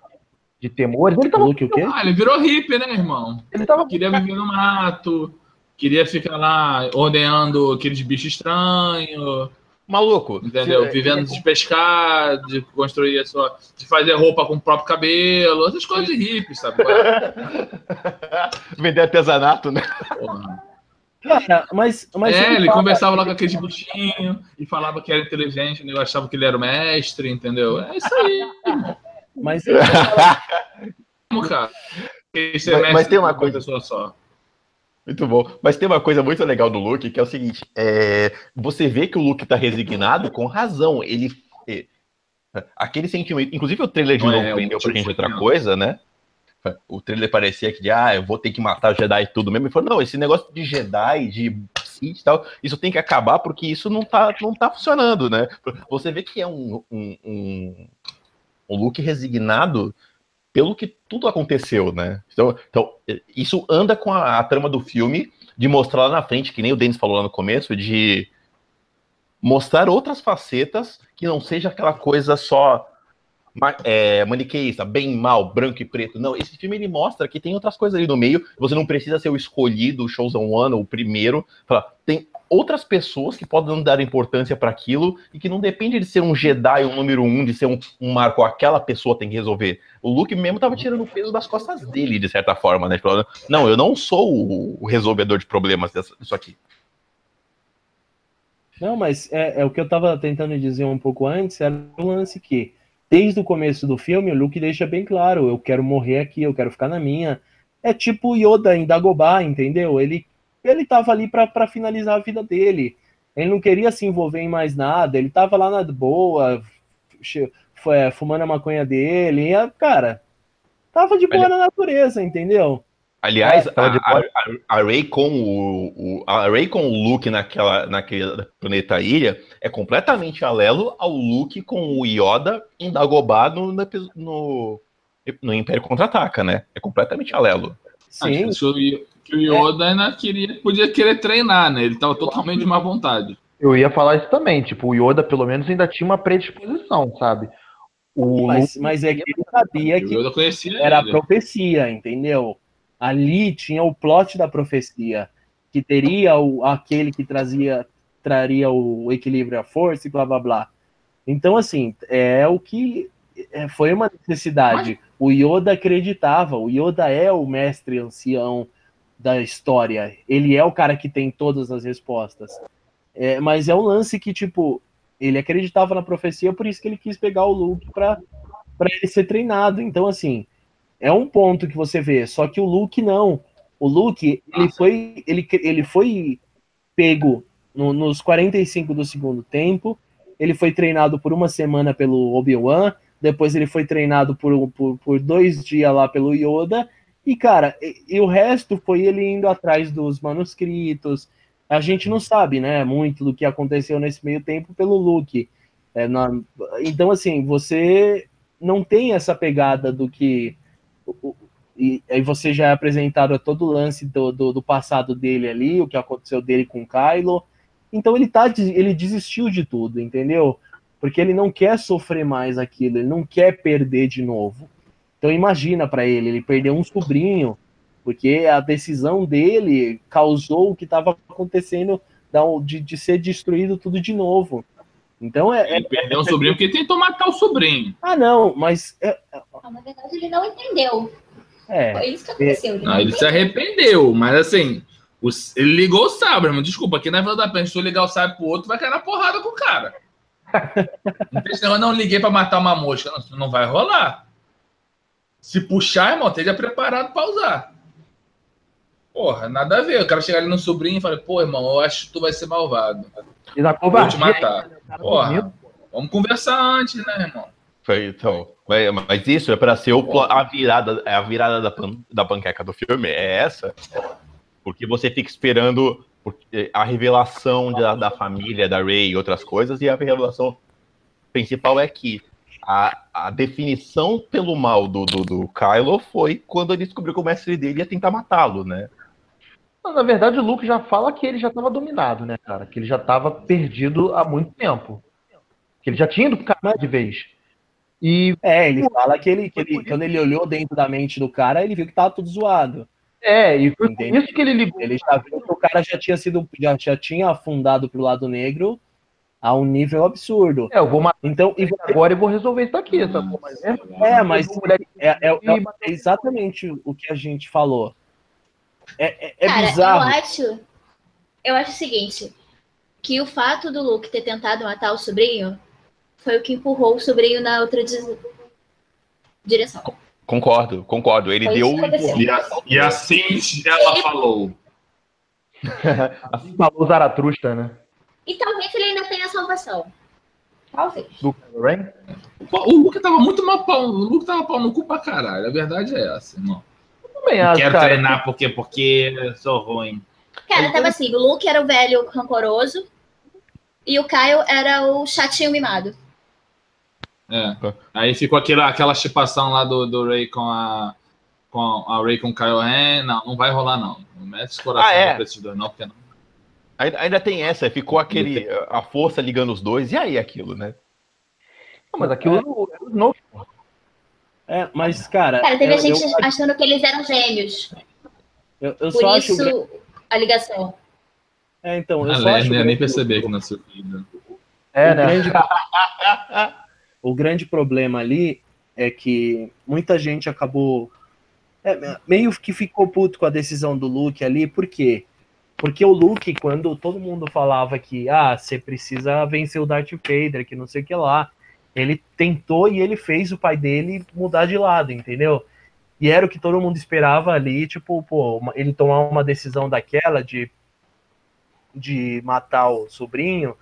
de temores. Ele tava, Luke o quê? Ah, ele virou hippie, né, irmão? ele tava Queria viver no mato, queria ficar lá ordenhando aqueles bichos estranhos, Maluco. entendeu? se- Vivendo de pescar, de construir a sua. de fazer roupa com o próprio cabelo, essas coisas de hippie, sabe? Vender artesanato, né? Porra. Cara, mas, mas é, ele fala- conversava lá com aqueles bichinhos e falava que era inteligente, eu achava que ele era o mestre, entendeu? É isso aí, mas Como, cara. Mas- mestre mas tem uma coisa- pessoa só. Muito bom. Mas tem uma coisa muito legal do Luke, que é o seguinte: é, você vê que o Luke tá resignado com razão. Ele. é, aquele sentimento. Inclusive o trailer de Não novo é, vendeu o pra gente outra foi coisa, né? O trailer parecia que, de, ah, eu vou ter que matar o Jedi e tudo mesmo. Ele falou, não, esse negócio de Jedi, de Sith e tal, isso tem que acabar porque isso não tá, não tá funcionando, né? Você vê que é um, um, um, um Luke resignado pelo que tudo aconteceu, né? Então, então isso anda com a, a, trama do filme de mostrar lá na frente, que nem o Denis falou lá no começo, de mostrar outras facetas que não seja aquela coisa só é, maniqueísta, bem mal, branco e preto. Não, esse filme ele mostra que tem outras coisas ali no meio. Você não precisa ser o escolhido, o chosen one, o primeiro. Tem outras pessoas que podem dar importância para aquilo e que não depende de ser um Jedi, um número um, de ser um, um marco, aquela pessoa tem que resolver. O Luke mesmo tava tirando o peso das costas dele, de certa forma, né? Falando, não, eu não sou o, o resolvedor de problemas disso aqui. Não, mas é, é, o que eu tava tentando dizer um pouco antes, era o lance que, desde o começo do filme, o Luke deixa bem claro, eu quero morrer aqui, eu quero ficar na minha. É tipo Yoda em Dagobah, entendeu? Ele ele estava ali para finalizar a vida dele. Ele não queria se envolver em mais nada, ele estava lá na boa, fumando a maconha dele, e, cara, tava de boa na natureza, entendeu? Aliás, é, a, a, a, Ray com o, o, a Ray com o Luke naquela, naquele planeta ilha é completamente alelo ao Luke com o Yoda em Dagobah no, no, no Império Contra-Ataca, né? É completamente alelo. Sim. Acho que que o Yoda é. ainda queria, podia querer treinar, né? Ele estava totalmente de má vontade. Eu ia falar isso também, tipo, o Yoda pelo menos ainda tinha uma predisposição, sabe? O mas, mas é que ele sabia que era ele. a profecia, entendeu? Ali tinha o plot da profecia, que teria o, aquele que trazia traria o equilíbrio à força e blá blá blá. Então, assim, é o que é, foi uma necessidade. Mas... O Yoda acreditava, o Yoda é o mestre ancião, da história. Ele é o cara que tem todas as respostas. É, mas é um lance que, tipo, ele acreditava na profecia, por isso que ele quis pegar o Luke para ele ser treinado. Então, assim, é um ponto que você vê. Só que o Luke não. O Luke, ele foi, ele, ele foi pego no, nos 45 do segundo tempo. Ele foi treinado por uma semana pelo Obi-Wan. Depois ele foi treinado por, por, por dois dias lá pelo Yoda. E, cara, e, e, o resto foi ele indo atrás dos manuscritos. A gente não sabe, né, muito do que aconteceu nesse meio tempo pelo Luke. É, na, então, assim, você não tem essa pegada do que. E aí você já é apresentado a todo o lance do, do, do, passado dele ali, o que aconteceu dele com o Kylo. Então ele tá, ele desistiu de tudo, entendeu? Porque ele não quer sofrer mais aquilo, ele não quer perder de novo. Então imagina para ele, ele perdeu um sobrinho, porque a decisão dele causou o que estava acontecendo de, de, ser destruído tudo de novo. Então é. Ele é, perdeu um sobrinho porque tentou matar o sobrinho. Ah, não, mas. É, não, na verdade, ele não entendeu. É. Foi isso que aconteceu. Ele, não, ele se arrependeu, mas assim, o, ele ligou o sabre, irmão. Desculpa, aqui na Vila da Penha, se eu ligar o sabre pro outro, vai cair na porrada com o cara. não tem esse negócio, não liguei pra matar uma mosca. Não, não vai rolar. Se puxar, irmão, esteja preparado para usar. Porra, nada a ver. O cara chegar ali no sobrinho e falar, pô, irmão, eu acho que tu vai ser malvado. E na covardia, Vou te matar. Porra, vamos conversar antes, né, irmão? Foi, então, mas isso é para ser o, a virada, a virada da, pan, da panqueca do filme, é essa? Porque você fica esperando a revelação da, da família, da Ray e outras coisas, e a revelação principal é que a, a definição pelo mal do, do, do Kylo foi quando ele descobriu que o mestre dele ia tentar matá-lo, né? Na verdade, o Luke já fala que ele já estava dominado, né, cara? Que ele já estava perdido há muito tempo. Que ele já tinha ido pro cara de vez. E... É, ele fala que, ele, que ele, quando ele olhou dentro da mente do cara, ele viu que tava tudo zoado. É, e foi por isso que ele ligou. Ele já viu que o cara já tinha sido, já, já tinha afundado pro lado negro a um nível absurdo. É, eu vou matar então, e agora e vou resolver isso aqui. Essa mas é, é, mas é, é, é, exatamente o que a gente falou. É, é, é Cara, bizarro. Eu acho, eu acho o seguinte, que o fato do Luke ter tentado matar o sobrinho foi o que empurrou o sobrinho na outra direção. Concordo, concordo. Ele foi deu. E, a, e assim ela ele... falou. assim falou Zaratustra, né? E talvez ele ainda tenha salvação. Talvez. Do Rain? O Luke tava muito mal pau. O Luke tava pau no cu pra caralho. A verdade é essa, irmão. Eu também acho, quero cara. treinar porque, porque sou ruim. Cara, tava assim, o Luke era o velho rancoroso e o Kyle era o chatinho mimado. É. Aí ficou aquela, aquela chipação lá do, do Ray com a. Com a Ray com o Kyle Ren. Não, não vai rolar, não. Não mete esse coração Ah, é? pra esses dois, não, porque não. Ainda, ainda tem essa, ficou aquele. A força ligando os dois, e aí aquilo, né? Não, mas aquilo era o era o Snoke, pô. É, mas, cara. Cara, teve eu, a gente eu, achando que eles eram gêmeos. eu, eu Por só acho. isso, a ligação. É, então, eu A só acho. não ia nem perceber que nasceu filho. É, o, né? grande, o grande problema ali é que muita gente acabou. é, meio que ficou puto com a decisão do Luke ali, por quê? Porque o Luke, quando todo mundo falava que ah, você precisa vencer o Darth Vader, que não sei o que lá, ele tentou e ele fez o pai dele mudar de lado, entendeu? E era o que todo mundo esperava ali, tipo, pô, ele tomar uma decisão daquela de, de matar o sobrinho,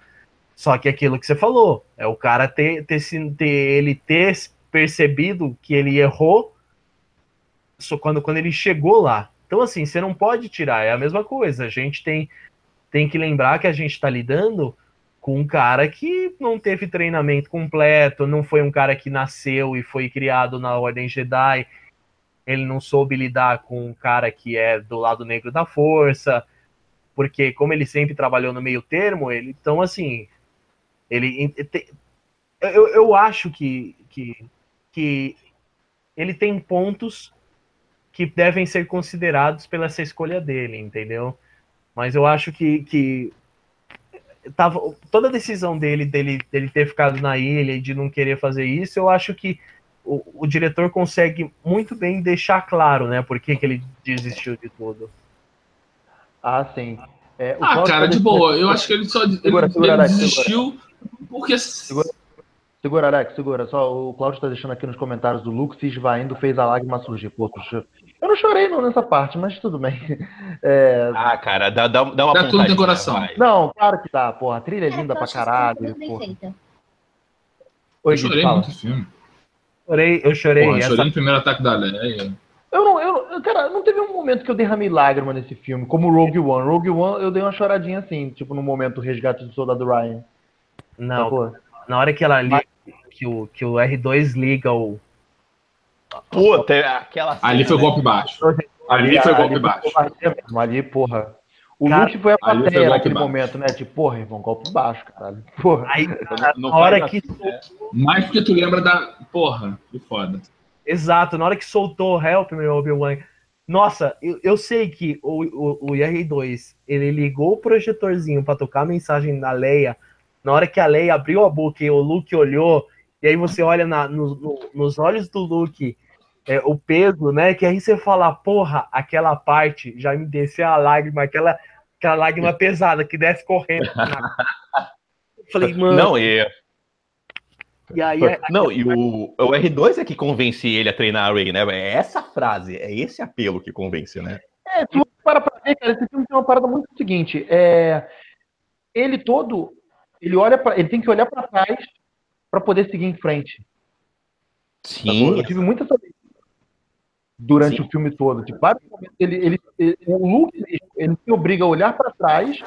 só que aquilo que você falou, é o cara ter, ter, ter ele ter percebido que ele errou só quando, quando ele chegou lá. Então, assim, você não pode tirar, é a mesma coisa. A gente tem, tem que lembrar que a gente está lidando com um cara que não teve treinamento completo, não foi um cara que nasceu e foi criado na Ordem Jedi. Ele não soube lidar com um cara que é do lado negro da força, porque como ele sempre trabalhou no meio termo, ele então assim, ele eu, eu acho que, que, que ele tem pontos que devem ser considerados pela essa escolha dele, entendeu? Mas eu acho que, que tava, toda a decisão dele, dele dele ter ficado na ilha e de não querer fazer isso, eu acho que o, o diretor consegue muito bem deixar claro, né, por que, que ele desistiu de tudo. Ah, sim. É, o Ah, cara, de deixando boa. Eu acho que ele só ele, Segura, segura, ele Alex, desistiu porque. Segura. Segura, Alex, segura. Só o Cláudio está deixando aqui nos comentários do Luke se esvaindo fez a lágrima surgir. Pô, eu não chorei não nessa parte, mas tudo bem. É, Ah, cara, dá, dá, dá uma Dá tudo em coração. vai. Não, claro que tá, porra. A trilha é Cara, linda pra essa caralho. muito bem porra. feita. Oi, Eu chorei fala. muito no filme. Chorei, eu chorei. Porra, eu essa- chorei no primeiro ataque da Leia. Eu não, eu, cara, não teve um momento que eu derramei lágrima nesse filme, como Rogue One. Rogue One eu dei uma choradinha assim, tipo no momento do resgate do soldado Ryan. Não, na hora que ela liga, que o, que o R2 liga o. Puta, é aquela Ali cena, foi né? golpe baixo. Ali foi golpe baixo. covardia mesmo, ali, porra. O Cara, Luke foi a ali plateia naquele baixo. momento, né? Tipo, porra, irmão, golpe baixo, caralho. Porra. Aí, Não na hora que. Mais porque tu lembra da. Porra, que foda. Exato, na hora que soltou o Help, meu Obi-Wan. Nossa, eu, eu sei que o, o, o R2 ele ligou o projetorzinho pra tocar a mensagem da Leia. Na hora que a Leia abriu a boca e o Luke olhou, e aí você olha na- no- no- nos olhos do Luke é, o peso, né? Que aí você fala, porra, aquela parte já me desceu a lágrima, aquela, aquela lágrima pesada que desce correndo. Eu falei, mano, Não, e, e aí é- não, e o, o R2 é que convence ele a treinar a Ray, né? É essa frase, é esse apelo que convence, né? É, se você para pra ver, cara, esse filme tem uma parada muito seguinte. É, ele todo, ele olha para, ele tem que olhar pra trás pra poder seguir em frente. Sim, Eu tive muita essa durante Sim. o filme todo. Tipo, vários momentos ele, ele, ele- o Luke ele se obriga a olhar pra trás.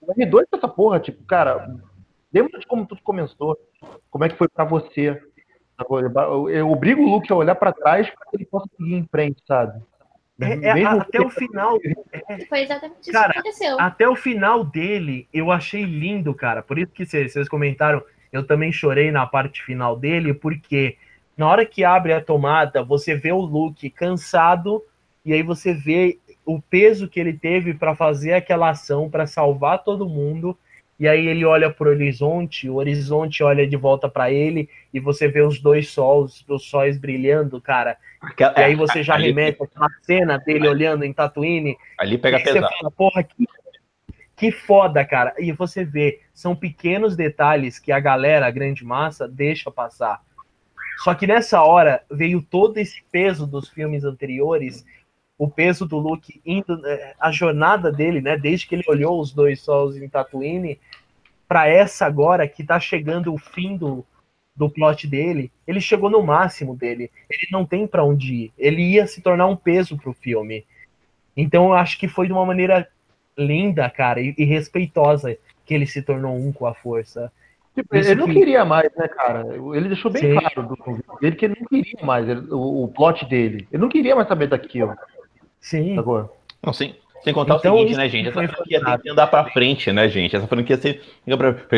O R2 essa porra, tipo, cara, lembra de como tudo começou? Como é que foi pra você? Eu, obrigo o Luke a olhar pra trás pra que ele possa seguir em frente, sabe? é- é- até que- o final, Foi exatamente isso Cara, que aconteceu. até o final dele, eu achei lindo, cara. Por isso que vocês comentaram, eu também chorei na parte final dele, porque na hora que abre a tomada, você vê o Luke cansado e aí você vê o peso que ele teve para fazer aquela ação, para salvar todo mundo. E aí ele olha pro horizonte, o horizonte olha de volta para ele e você vê os dois sols, os sóis brilhando, cara. aquela- E aí você já ali- remete aquela cena dele olhando em Tatooine ali pega e você pesado. fala, porra, que, que foda, cara. E você vê, são pequenos detalhes que a galera, a grande massa, deixa passar. Só que nessa hora veio todo esse peso dos filmes anteriores, o peso do Luke indo, eh, a jornada dele, né, desde que ele olhou os dois sols em Tatooine, para essa agora que tá chegando o fim do, do plot dele, ele chegou no máximo dele. Ele não tem para onde ir. Ele ia se tornar um peso pro filme. Então eu acho que foi de uma maneira linda, cara, e, e respeitosa que ele se tornou um com a força. Tipo, ele não que- queria mais, né, cara? Ele deixou bem Sim. claro do convite dele que ele não queria mais ele- o, o plot dele. Ele não queria mais saber daquilo. Sim. Agora. Não, sem, sem contar Então, o seguinte, isso né, gente? Essa franquia tem que andar pra frente, né, gente? Essa franquia tem.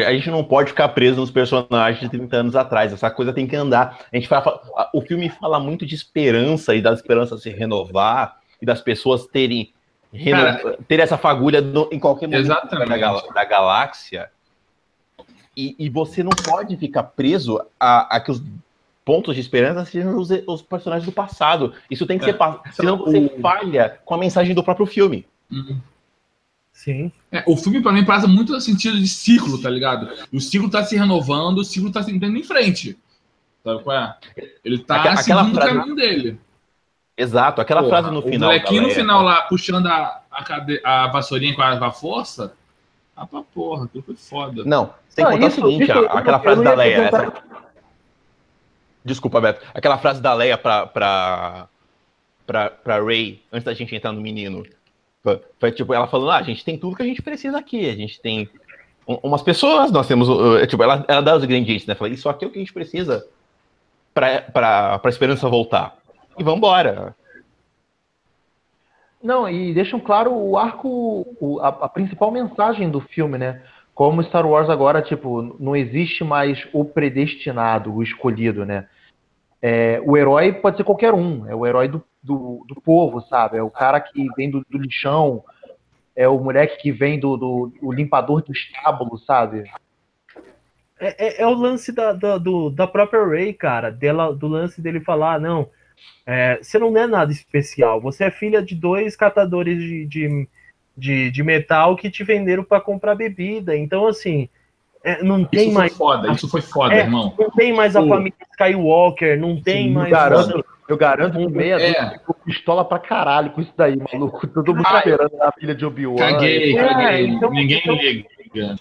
A gente não pode ficar preso nos personagens de 30 anos atrás. Essa coisa tem que andar. A gente fala, o filme fala muito de esperança e da esperança se renovar e das pessoas terem, reno- Cara, terem essa fagulha do- em qualquer momento da, gal- da galáxia. E, e você não pode ficar preso a, a que os pontos de esperança sejam os, os personagens do passado. Isso tem que É. ser. pa- Senão você falha com a mensagem do próprio filme. Uhum. Sim. É, o filme, pra mim, passa muito no sentido de ciclo, tá ligado? O ciclo tá se renovando, o ciclo tá se indo em frente. Sabe qual é? Ele tá Aque- aquela seguindo frase- o caminho dele. Exato, aquela Porra, frase no o final. molequinho no galera. final lá, puxando a, a, cade... a vassourinha com a, com a força. Ah, pra porra, aquilo foi foda. Não, sem Não, contar isso- o seguinte, isso a- aquela frase da ia Leia. essa- Desculpa, Beto. Aquela frase da Leia pra, pra, pra, pra Ray, antes da gente entrar no menino. Foi, foi tipo, ela falando, ah, a gente tem tudo que a gente precisa aqui. A gente tem um- umas pessoas, nós temos. uh, tipo, ela, ela dá os ingredientes, né? Fala, isso aqui é o que a gente precisa pra, pra, pra esperança voltar. E vambora. Não, e deixam claro o arco, o- a, a principal mensagem do filme, né? Como Star Wars agora, tipo, não existe mais o predestinado, o escolhido, né? É, o herói pode ser qualquer um, é o herói do, do, do povo, sabe? É o cara que vem do, do lixão, é o moleque que vem do, do o limpador do estábulo, sabe? É, é- é o lance da, da, do- da própria Ray, cara. Dela, do lance dele falar, não, é, você não é nada especial. Você é filha de dois catadores de, de, de, de metal que te venderam para comprar bebida. Então, assim, é, não tem Isso foi mais. foda, isso foi foda, É, irmão. Não tem mais a Pô. família Skywalker, não tem Sim, mais. Eu garanto, eu garanto que meia É. ficou pistola pra caralho com isso daí, maluco. Todo mundo esperando a filha de Obi-Wan. Caguei, É, caguei. então- Ninguém então- liga.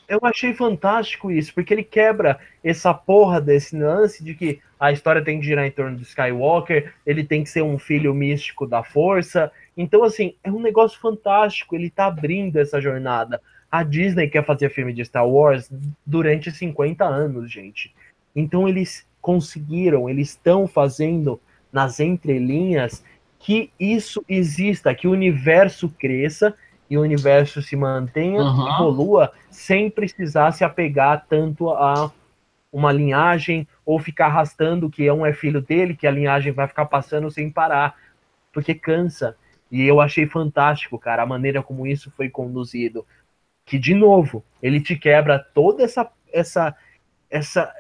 Eu achei fantástico isso, porque ele quebra essa porra desse lance de que a história tem que girar em torno do Skywalker, ele tem que ser um filho místico da força. Então, assim, é um negócio fantástico, ele tá abrindo essa jornada. A Disney quer fazer filme de Star Wars durante 50 anos, gente. Então eles conseguiram, eles estão fazendo nas entrelinhas que isso exista, que o universo cresça e o universo se mantenha, Uhum. evolua, sem precisar se apegar tanto a uma linhagem ou ficar arrastando que um é filho dele, que a linhagem vai ficar passando sem parar, porque cansa. E eu achei fantástico, cara, a maneira como isso foi conduzido. Que, de novo, ele te quebra toda essa. essa, essa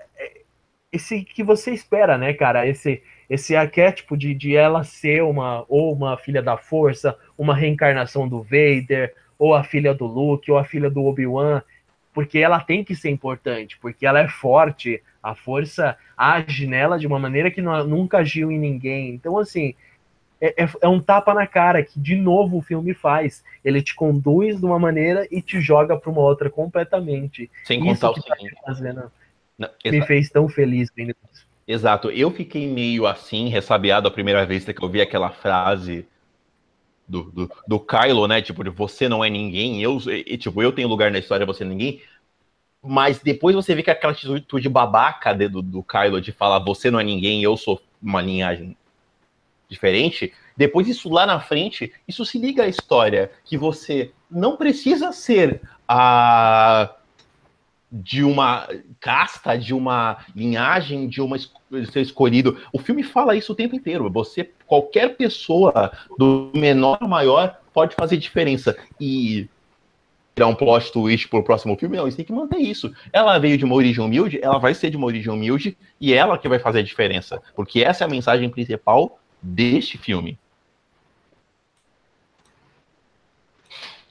esse que você espera, né, cara? Esse, esse arquétipo de, de ela ser uma ou uma filha da força, uma reencarnação do Vader, ou a filha do Luke, ou a filha do Obi-Wan, porque ela tem que ser importante, porque ela é forte, a força age nela de uma maneira que não- nunca agiu em ninguém. Então, assim, é, é- é um tapa na cara que, de novo, o filme faz. Ele te conduz de uma maneira e te joga para uma outra completamente. Sem Isso contar o que tá seguinte. fazendo, Não, me fez tão feliz. Vinícius. Exato. Eu fiquei meio assim, ressabiado a primeira vez que eu vi aquela frase do, do, do Kylo, né? Tipo, de você não é ninguém, eu, e, tipo, eu tenho lugar na história, você é ninguém. Mas depois você vê que aquela atitude babaca de- do, do Kylo de falar você não é ninguém, eu sou uma linhagem diferente. Depois isso lá na frente, isso se liga à história que você não precisa ser a de uma casta, de uma linhagem, de uma ser escolhido. O filme fala isso o tempo inteiro. Você, qualquer pessoa, do menor ao maior, pode fazer diferença. E tirar um plot twist pro próximo filme, não, isso tem que manter isso. Ela veio de uma origem humilde, ela vai ser de uma origem humilde, e ela que vai fazer a diferença. Porque essa é a mensagem principal deste filme.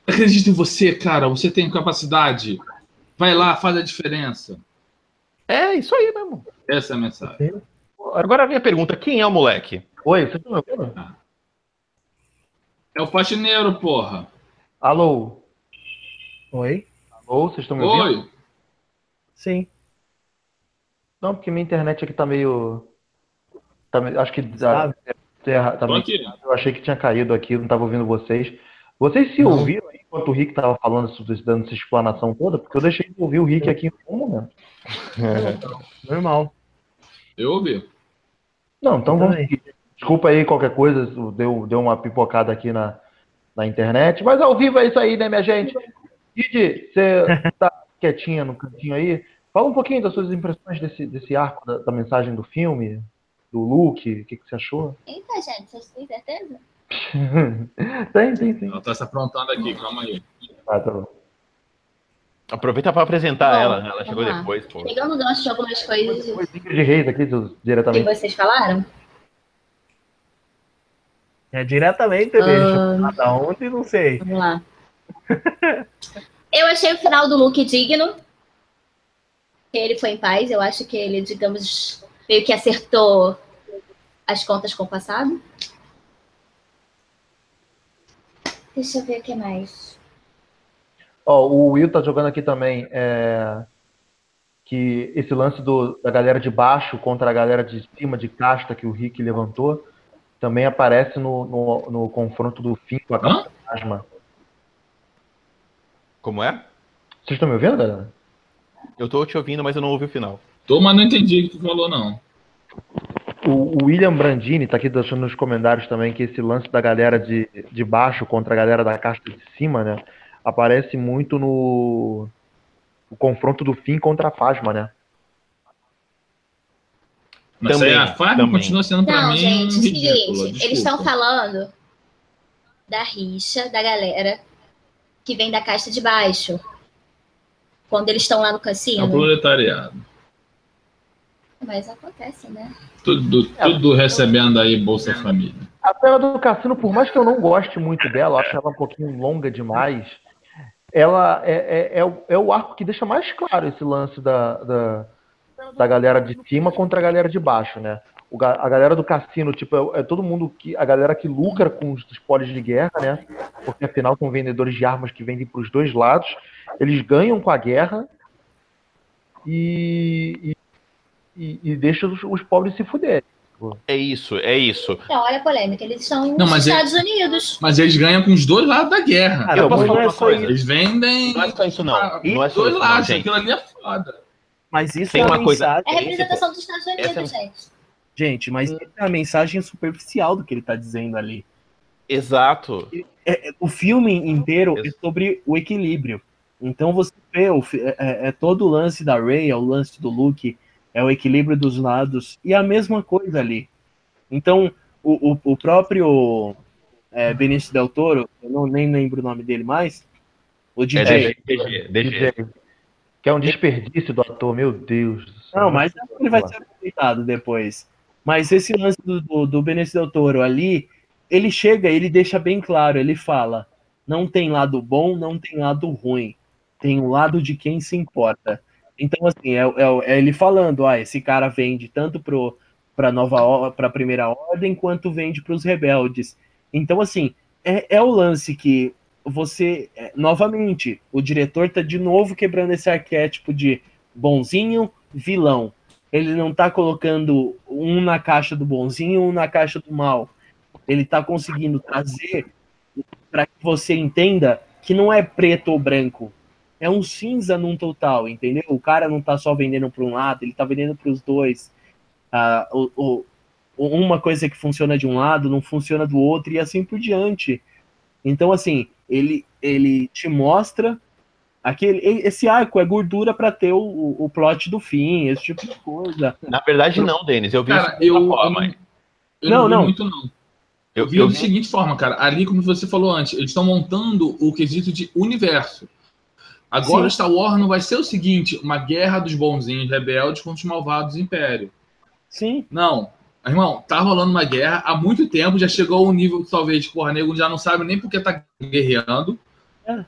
Acredita em você, cara. Você tem capacidade. Vai lá, faz a diferença. É isso aí mesmo. Essa é a mensagem. Agora vem a pergunta: quem é o moleque? Oi, você tá me ouvindo? É o patineiro, porra. Alô? Oi? Alô, vocês estão me ouvindo? Oi. Sim. Não, porque minha internet aqui tá meio. Tá meio- acho que. Sabe? Tá, tá Tô meio- eu achei que tinha caído aqui, não tava ouvindo vocês. Vocês se Não. ouviram aí enquanto o Rick tava falando, dando essa explanação toda, porque eu deixei de ouvir o Rick aqui em um momento. Normal. Eu ouvi. Não, então vamos Também. seguir. Desculpa aí qualquer coisa, deu, deu uma pipocada aqui na, na internet, mas ao vivo é isso aí, né, minha gente? Didi, você tá quietinha no cantinho aí? Fala um pouquinho das suas impressões desse, desse arco da, da mensagem do filme, do look, o que, que você achou? Eita, gente, vocês têm certeza? tem, tem, tem. Ela tá se aprontando aqui, calma aí. Ah, tá bom. Aproveita para apresentar Bom, ela, ela chegou lá. depois, pô. Pegando o gancho de algumas coisas Foi Ingrid Reis aqui, do- que diretamente. vocês falaram, É diretamente, bicho. Cada onde, não sei. vamos lá. Eu achei o final do Luke digno. Ele foi em paz. Eu acho que ele, digamos, meio que acertou as contas com o passado. Deixa eu ver o que mais. Ó, o Will tá jogando aqui também é, que esse lance do- da galera de baixo contra a galera de cima de casta que o Rick levantou também aparece no, no, no confronto do fim com a Hã? Casma. Como é? Vocês estão me ouvindo, galera? Eu tô te ouvindo, mas eu não ouvi o final. Tô, mas não entendi o que tu falou, não. O, o William Brandini tá aqui deixando nos comentários também que esse lance da galera de, de baixo contra a galera da casta de cima, né? Aparece muito no, no confronto do fim contra a Fasma, né? Mas Também, aí a Fábio também. continua sendo Não, mim gente, ridícula. seguinte, eles estão falando da rixa da galera que vem da casta de baixo. Quando eles estão lá no É o cassino. proletariado. Mas acontece, né? Tudo, tudo recebendo aí Bolsa Família. A cena do cassino, por mais que eu não goste muito dela, eu acho ela um pouquinho longa demais. Ela é, é, é, o, é o arco que deixa mais claro esse lance da, da, da galera de cima contra a galera de baixo, né? A galera do cassino, tipo, é, é todo mundo que. A galera que lucra com os espólios de guerra, né? Porque afinal são vendedores de armas que vendem para os dois lados. Eles ganham com a guerra e, e, e, e deixam os, os pobres se fuderem. É isso, é isso. Então, olha a polêmica. Eles são Não, mas é- Estados Unidos. Mas eles ganham com os dois lados da guerra. Cara, eu posso mas falar não é uma só coisa? Eles vendem Não é só isso, não. pra- Não é só dois isso, não, lados. gente. Aquilo ali é foda. Mas isso Tem é uma coisa- mensagem. É a representação dos Estados Unidos, Essa é- gente. Gente, mas isso é a mensagem superficial do que ele tá dizendo ali. Exato. É- é- o filme inteiro é Isso. sobre o equilíbrio. Então você vê, o é, é- é todo o lance da Rey, é o lance do Luke, é o equilíbrio dos lados, e a mesma coisa ali. Então, o, o, o próprio é, Benício Del Toro, eu não, nem lembro o nome dele mais, o É DJ. DG, DG, DG. DJ. Que é um desperdício do ator, meu Deus. Não, mas ele vai ser aproveitado depois. Mas esse lance do, do, do Benício Del Toro ali, ele chega, ele deixa bem claro, ele fala, não tem lado bom, não tem lado ruim, tem o lado de quem se importa. Então, assim, é, é- é ele falando, ah, esse cara vende tanto pro, pra nova pra primeira ordem, quanto vende pros rebeldes. Então, assim, é, é o lance que você, é, novamente, o diretor tá de novo quebrando esse arquétipo de bonzinho, vilão. Ele não tá colocando um na caixa do bonzinho, um na caixa do mal. Ele tá conseguindo trazer para que você entenda que não é preto ou branco. É um cinza num total, entendeu? O cara não tá só vendendo para um lado, ele tá vendendo para os dois. Ah, o, o- uma coisa que funciona de um lado não funciona do outro e assim por diante. Então, assim, ele, ele te mostra aquele esse arco é gordura para ter o, o, plot do fim, esse tipo de coisa. Na verdade, não, Denis. Eu vi Cara, isso eu, eu, forma. não, eu Não, não, muito, não. Eu Eu, vi eu da seguinte forma, cara. Ali, como você falou antes, eles estão montando o quesito de universo. Agora, Sim. Star Wars não vai ser o seguinte: uma guerra dos bonzinhos rebeldes contra os malvados do Império. Sim, Não. Irmão, tá rolando uma guerra há muito tempo, já chegou ao nível que talvez, porra, nego já não sabe nem porque tá guerreando. É.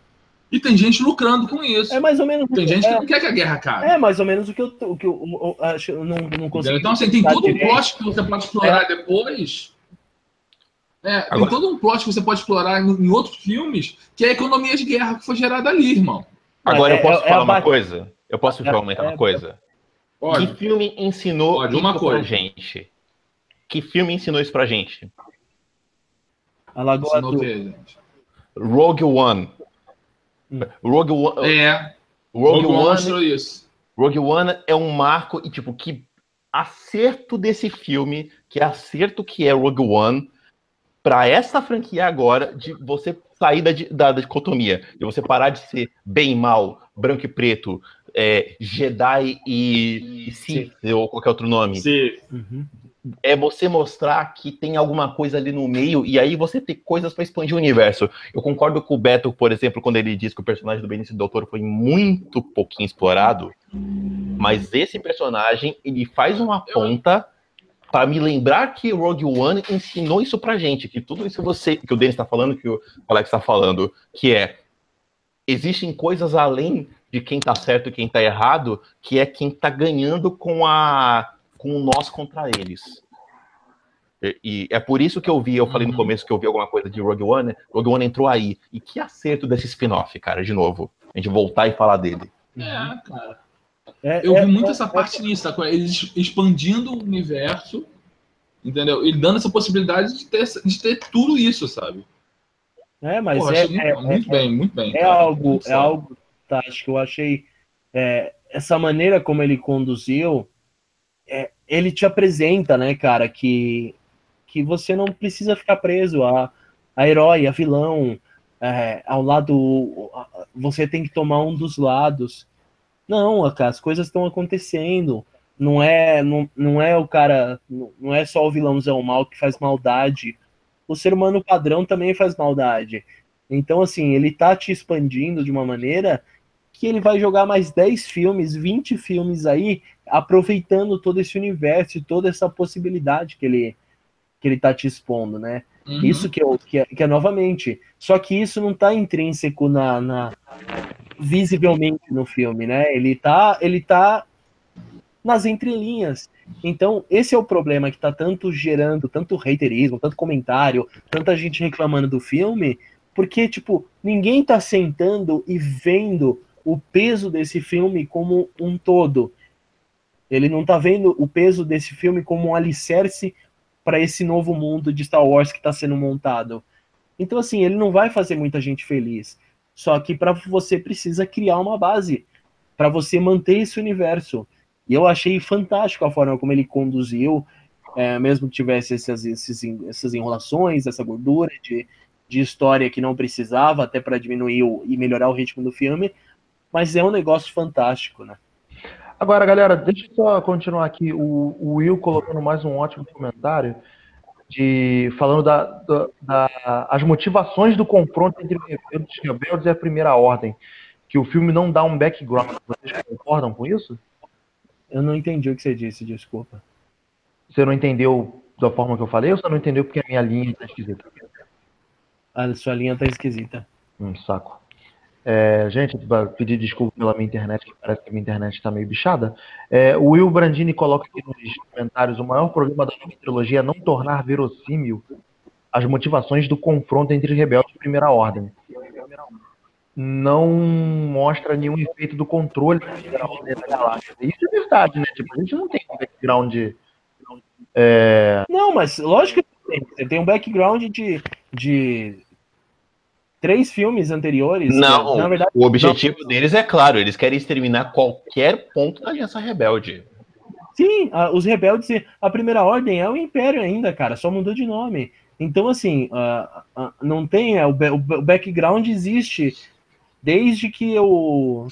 E tem gente lucrando com isso. é mais ou menos Tem gente que é, não quer que a guerra acabe. é mais ou menos o que eu, o que eu, eu acho, eu não, não consigo. Então, assim, tem todo um direito. plot que você pode explorar depois. É, tem Agora- todo um plot que você pode explorar em, em outros filmes, que é a economia de guerra que foi gerada ali, irmão. Agora É- eu posso é- é falar a uma coisa? Eu posso É- é- uma coisa? Que filme ensinou Pode, uma pra coisa. gente? Que filme ensinou isso pra gente? A Lagoa Azul. gente? Rogue One. Rogue One, É, Rogue Rogue One mostrou isso. Rogue One é um marco e tipo que acerto desse filme, que acerto que é Rogue One para essa franquia agora de você sair da, da, da dicotomia, de você parar de ser bem e mal, branco e preto, é, Jedi e, e Sith ou qualquer outro nome. Se, Uhum. É você mostrar que tem alguma coisa ali no meio e aí você tem coisas para expandir o universo. Eu concordo com o Beto, por exemplo, quando ele diz que o personagem do Benício Del Toro foi muito pouquinho explorado, mas esse personagem ele faz uma ponta para me lembrar que Rogue One ensinou isso pra gente, que tudo isso que você, que o Denis está falando, que o Alex está falando, que é existem coisas além de quem tá certo e quem tá errado, que é quem tá ganhando com a com nós contra eles. E, e é por isso que eu vi, eu falei no Uhum. começo que eu vi alguma coisa de Rogue One, Rogue One entrou aí. E que acerto desse spin-off, cara, de novo. A gente voltar e falar dele. é, cara. É- Eu é- vi muito é- essa parte nisso, tá? Eles expandindo o universo, entendeu? E dando essa possibilidade de ter, de ter tudo isso, sabe? É, mas Porra, é, achei é, muito, muito bem, muito bem. é cara. algo, Muito é foda. algo, tá, acho que eu achei é, essa maneira como ele conduziu, é, ele te apresenta, né, cara, que, que você não precisa ficar preso a, a herói, a vilão, é, ao lado, você tem que tomar um dos lados. Não, as coisas estão acontecendo. Não é, não, não é o cara, não é só o vilãozão mal que faz maldade. O ser humano padrão também faz maldade. Então, assim, ele tá te expandindo de uma maneira que ele vai jogar mais 10 filmes, 20 filmes aí, aproveitando todo esse universo e toda essa possibilidade que ele, que ele tá te expondo, né? Uhum. Isso que, eu, que, é, que é novamente. Só que isso não tá intrínseco na, na- visivelmente no filme, né? Ele tá, ele tá nas entrelinhas. Então, esse é o problema que tá tanto gerando, tanto haterismo, tanto comentário, tanta gente reclamando do filme, porque, tipo, ninguém tá sentando e vendo o peso desse filme como um todo. Ele não tá vendo o peso desse filme como um alicerce para esse novo mundo de Star Wars que está sendo montado. Então, assim, ele não vai fazer muita gente feliz. Só que para você precisa criar uma base para você manter esse universo. E eu achei fantástico a forma como ele conduziu, é, mesmo que tivesse essas, esses, essas enrolações, essa gordura de, de história que não precisava, até para diminuir o, e melhorar o ritmo do filme. Mas é um negócio fantástico, né? Agora, galera, deixa eu só continuar aqui. O, o Will colocando mais um ótimo comentário de falando da, da- da- as motivações do confronto entre rebeldes, rebeldes e a Primeira Ordem. Que o filme não dá um background. Vocês concordam com isso? Eu não entendi o que você disse, desculpa. Você não entendeu da forma que eu falei ou você não entendeu porque a minha linha está esquisita? A sua linha tá esquisita. Um saco. É, gente, pedir desculpa pela minha internet, que parece que a minha internet está meio bichada. É, o Will Brandini coloca aqui nos comentários: o maior problema da trilogia é não tornar verossímil as motivações do confronto entre rebeldes e primeira ordem. Não mostra nenhum efeito do controle da primeira ordem da galáxia. Isso é verdade, né? Tipo, a gente não tem um background. É, Não, mas lógico que tem. Você tem um background de, de três filmes anteriores. que, Não, na verdade, o objetivo deles é claro, eles querem exterminar qualquer ponto da aliança rebelde. sim, a- os rebeldes, e a primeira ordem é o Império ainda, cara, só mudou de nome. Então, assim, não tem. ah, o, o ba- o background existe desde que o,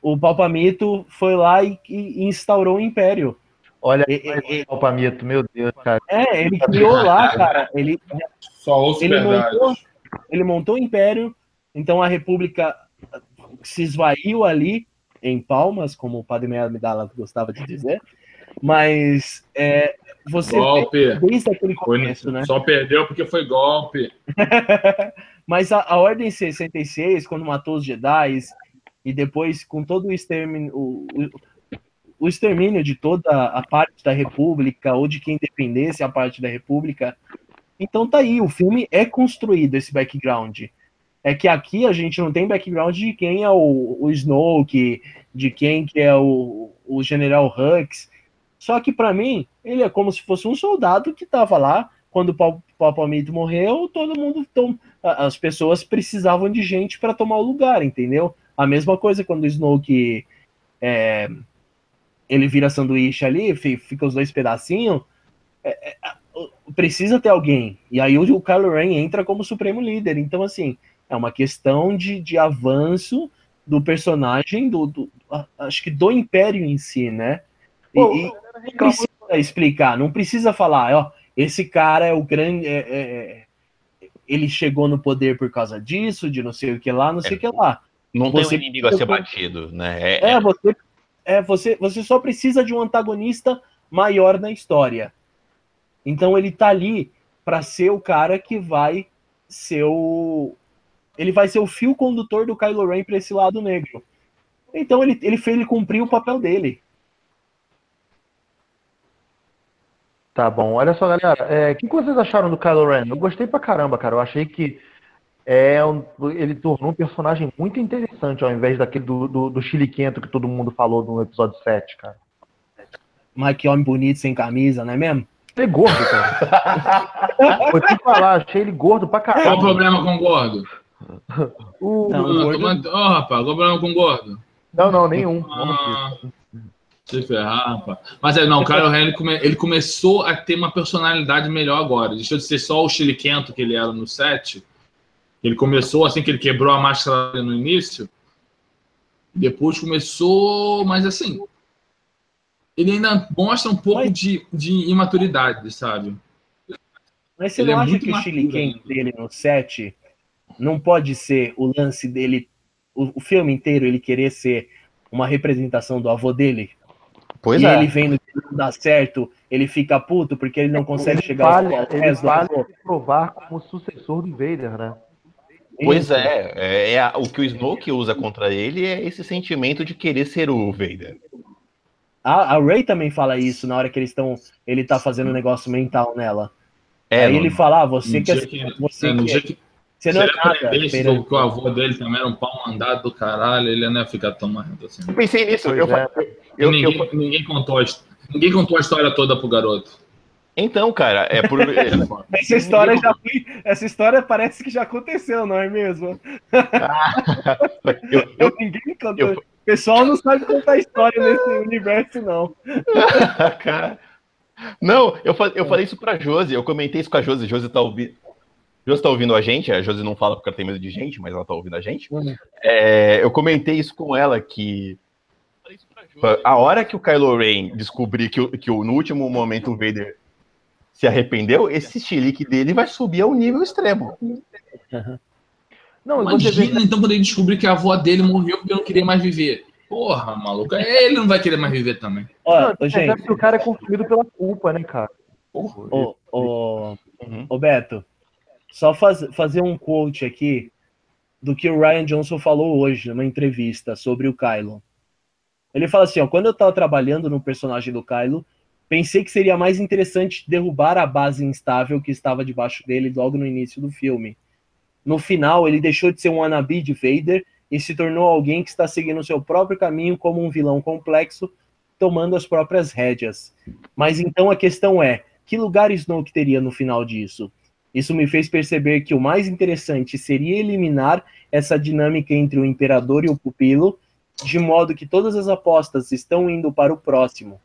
o Palpamito foi lá e, e instaurou o Império. olha E- e- e- o Palmito, meu Deus, cara. é, ele criou lá, cara. Ele, Só ouço ele verdade. montou, ele montou o império, então a república se esvaiu ali em palmas, como o padre Meia Medala gostava de dizer, mas é, você Golpe. desde aquele Foi- começo, né? Só perdeu porque foi golpe. Mas a, a Ordem 66, quando matou os Jedi, e depois com todo o extermínio, o, o- o extermínio de toda a parte da República, ou de quem dependesse a parte da República, então tá aí, o filme é construído, esse background. É que aqui a gente não tem background de quem é o, o Snoke, de quem que é o, o General Hux. Só que para mim, ele é como se fosse um soldado que tava lá quando o Pal- Papa Mid morreu, todo mundo tom... as pessoas precisavam de gente para tomar o lugar, entendeu? A mesma coisa quando o Snoke é, ele vira sanduíche ali, fica os dois pedacinhos. É, é, precisa ter alguém. E aí o, o Kylo Ren entra como supremo líder. Então, assim, é uma questão de, de avanço do personagem, do, do acho que do Império em si, né? E, Pô, e não precisa explicar, não precisa falar, ó, esse cara é o grande. É, é, é, ele chegou no poder por causa disso, de não sei o que lá, não sei o que lá. Não você tem um inimigo a ser batido, né? É, é, você, é você, você só precisa de um antagonista maior na história. Então ele tá ali para ser o cara que vai ser o. Ele vai ser o fio condutor do Kylo Ren para esse lado negro. Então ele, ele fez ele cumprir o papel dele. Tá bom. Olha só, galera. É, o que vocês acharam do Kylo Ren? Eu gostei pra caramba, cara. Eu achei que é um, ele tornou um personagem muito interessante, ao invés daquele do, do, do chiliquento que todo mundo falou no episódio 7, cara. Mas que homem bonito sem camisa, não é mesmo? Ele é gordo, cara. Vou te falar, achei ele gordo pra caramba. Qual o problema com gordo? O... Não, gordo... Oh, rapaz, qual o problema com gordo? Não, não, nenhum. Ah, se ferrar, rapaz. Mas é, não, o Kylo Ren, ele, come... ele, começou a ter uma personalidade melhor agora. Deixou de ser só o chiliquento que ele era no set. Ele começou assim que ele quebrou a máscara no início. Depois começou, mas assim, ele ainda mostra um pouco mas... de, de imaturidade, sabe? Mas você ele não é acha que o Chile dele no set não pode ser o lance dele, o, o, filme inteiro ele querer ser uma representação do avô dele? Pois e é. ele vendo que não dá certo, ele fica puto porque ele não consegue ele chegar vale, aos ele vale provar como sucessor do Vader, né? Pois é, é, é, o que o Snoke usa contra ele é esse sentimento de querer ser o Vader. A, a Ray também fala isso na hora que eles estão, ele tá fazendo um negócio mental nela. É, Aí ele fala, ah, você quer, que, você é, no quer, que, você não é nada. Que o avô dele também era um pau mandado do caralho, ele não ia ficar tão marrento assim. Eu pensei nisso, eu, é. eu, ninguém, eu, ninguém, contou a, ninguém contou a história toda pro garoto. Então, cara, é por. essa história já foi. Essa história parece que já aconteceu, não é mesmo? Ah, eu, eu, Ninguém contou. Eu, o pessoal não sabe contar história nesse universo, não. cara. Não, eu, eu falei isso pra Josi, eu comentei isso com a Josi, Josi tá ouvindo. Josi tá ouvindo a gente, a Josi não fala porque ela tem medo de gente, mas ela tá ouvindo a gente. Uhum. É, eu comentei isso com ela que a hora que o Kylo Ren descobrir que, que no último momento o Vader se arrependeu, esse chilique dele vai subir ao nível extremo. Não, Imagina, vê... então, quando ele descobrir que a avó dele morreu porque não queria mais viver. Porra, maluco. Ele não vai querer mais viver também. Olha, não, gente... que o cara é consumido pela culpa, né, cara? Ô, ô, uhum. ô Beto, só faz, fazer um quote aqui do que o Ryan Johnson falou hoje numa entrevista sobre o Kylo. Ele fala assim, ó, quando eu tava trabalhando no personagem do Kylo, Pensei que seria mais interessante derrubar a base instável que estava debaixo dele logo no início do filme. No final, ele deixou de ser um wannabe de Vader e se tornou alguém que está seguindo seu próprio caminho como um vilão complexo, tomando as próprias rédeas. Mas então a questão é: que lugar Snoke teria no final disso? Isso me fez perceber que o mais interessante seria eliminar essa dinâmica entre o imperador e o pupilo, de modo que todas as apostas estão indo para o próximo.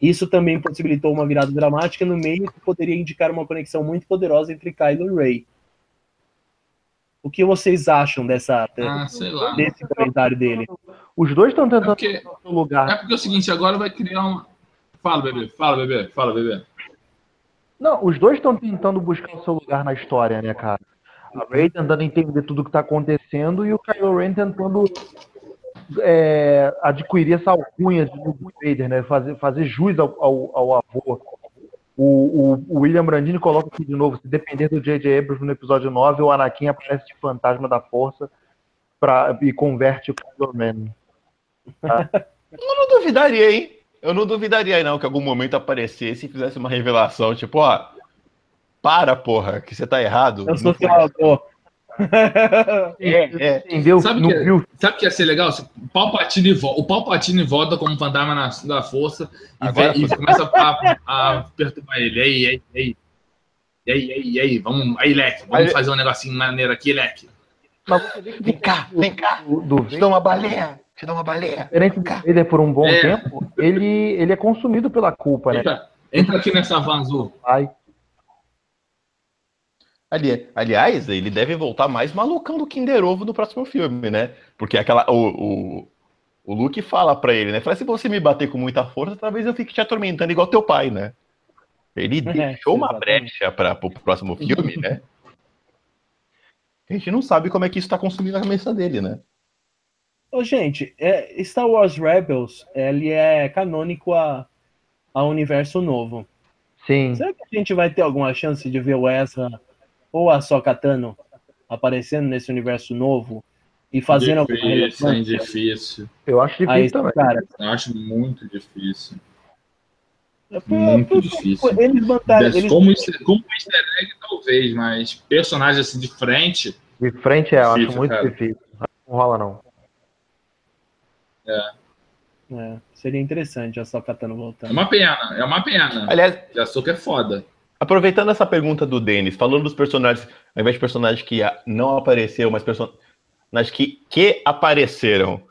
Isso também possibilitou uma virada dramática no meio que poderia indicar uma conexão muito poderosa entre Kylo e Rey. O que vocês acham dessa ah, desse comentário dele? Os dois estão tentando é porque, lugar. É porque é o seguinte, agora vai criar uma. Fala, bebê, fala, bebê, fala, bebê. Não, os dois estão tentando buscar o seu lugar na história, né, cara? A Rey tentando entender tudo o que está acontecendo e o Kylo Ren tentando é, adquirir essa alcunha de Vader, né? Fazer, fazer jus ao, ao, ao avô. O, o, o, William Brandini coloca aqui de novo: se depender do J.J. Abrams no episódio 9, o Anakin aparece de fantasma da força pra, e converte o Kylo Ren. Tá? Eu não duvidaria, hein? Eu não duvidaria, não, que algum momento aparecesse e fizesse uma revelação, tipo, ó. Para, porra, que você tá errado. Eu sou seu avô. é, é. Entendeu? Sabe que, viu? sabe que ia ser legal? O Palpatine, o Palpatine volta como fantasma na, da força e, Agora, vem, e começa a, a, perturbar ele. Aí, aí, aí. E aí, e aí, e aí, vamos, aí, Leque, vamos Aí- fazer um negocinho maneiro aqui, Leque. Mas você vê que Vem cá, vem cá. do, do Te dou uma baleia. Te dou uma baleia. diferente do Vader por um bom É. tempo, ele, ele é consumido pela culpa, né? Entra, entra aqui nessa van azul. Ai, Ali, aliás, ele deve voltar mais malucão do Kinder Ovo no próximo filme, né? Porque aquela. O, o, o Luke fala pra ele, né? Fala, se você me bater com muita força, talvez eu fique te atormentando igual teu pai, né? Ele É, deixou uma exatamente. brecha para o próximo filme, né? A gente não sabe como é que isso tá consumindo a cabeça dele, né? Ô, gente, é, Star Wars Rebels, ele é canônico a, a universo novo. sim. Será que a gente vai ter alguma chance de ver o Ezra ou a Sokka Tano aparecendo nesse universo novo e fazendo alguma Difícil, hein, relevância? difícil. Eu acho difícil Aí, também. cara, Eu acho muito difícil. é por- Muito por- difícil. Eles mandaram. Eles, Como, easter- como easter egg, talvez, mas personagem assim de frente, De frente é, eu acho Difícil, muito cara. difícil. Não rola, não. é, seria interessante a Sokka Tano é voltando. uma pena, é uma pena. Aliás, De açúcar é foda. Aproveitando essa pergunta do Denis, falando dos personagens, ao invés de personagens que não apareceram, mas personagens que, que apareceram,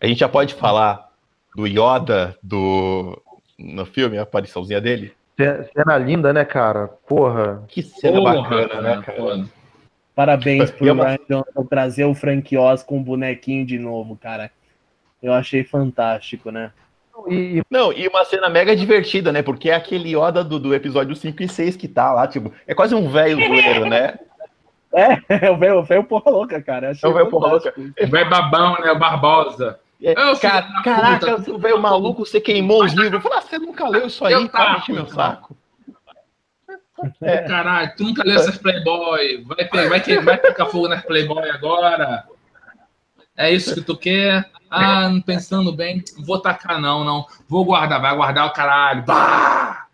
a gente já pode falar do Yoda do no filme, a apariçãozinha dele? Ce- Cena linda, né, cara? Porra. Que cena Porra, bacana, né, cara, cara? foda. Parabéns é pro uma- Ryan trazer o Frank Oz com o bonequinho de novo, cara. Eu achei fantástico, né? E, Não, e uma cena mega divertida, né? Porque é aquele Yoda do, do episódio 5 e 6 que tá lá, tipo, é quase um velho zoeiro, né? É, o velho, o velho porra louca, cara. Achei É o velho porra fantástico. Vai babão, né? O Barbosa. É, Eu, filho ca- da caraca, puta, o velho maluco, você queimou os livros. Eu falei, ah, você nunca leu isso aí, tava, encher meu saco. É. Caralho, tu nunca leu essas Playboy. Vai, vai, vai tacar fogo nas Playboy agora. É isso que tu quer? Ah, pensando bem, vou tacar não, não. Vou guardar, vai guardar o caralho. Bah!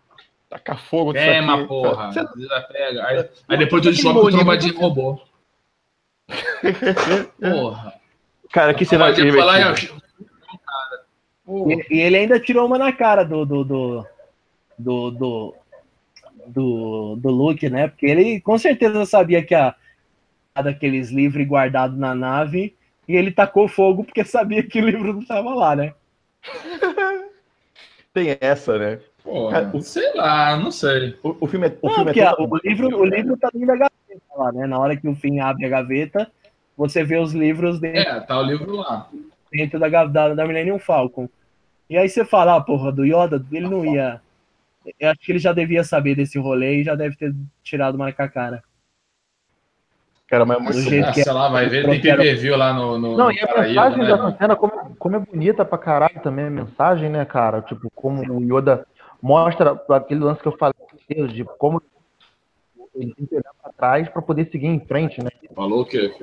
Taca fogo disso Queima, aqui. porra. Você- pega. Aí, aí depois tu descobre que o trombadinho roubou. Porra. Cara, que cena e divertida. ó, Porra. E, e ele ainda tirou uma na cara do do, do, do, do, do, do Luke, né? Porque ele com certeza sabia que a daqueles livros guardados na nave e ele tacou fogo porque sabia que o livro não estava lá, né? Tem essa, né? Porra, sei lá, não sei. O, o filme é, o Não, filme é todo- o livro, o livro tá dentro da gaveta lá, né? Na hora que o Finn abre a gaveta, você vê os livros dentro, É, tá o livro lá. dentro da, ga- da, da Millennium Falcon. E aí você fala, ah, porra, do Yoda, ele não ia. Eu acho que ele já devia saber desse rolê e já deve ter tirado uma com a cara. Cara, mas é muito Do jeito Ah, que é. sei lá, vai ver, tem PPV lá no, no, Não, no e a Paraíba, mensagem né? dessa cena, como, como é bonita pra caralho também a mensagem, né, cara? Tipo, como o Yoda mostra aquele lance que eu falei, de como ele tem que olhar pra trás pra poder seguir em frente, né? Falou o quê?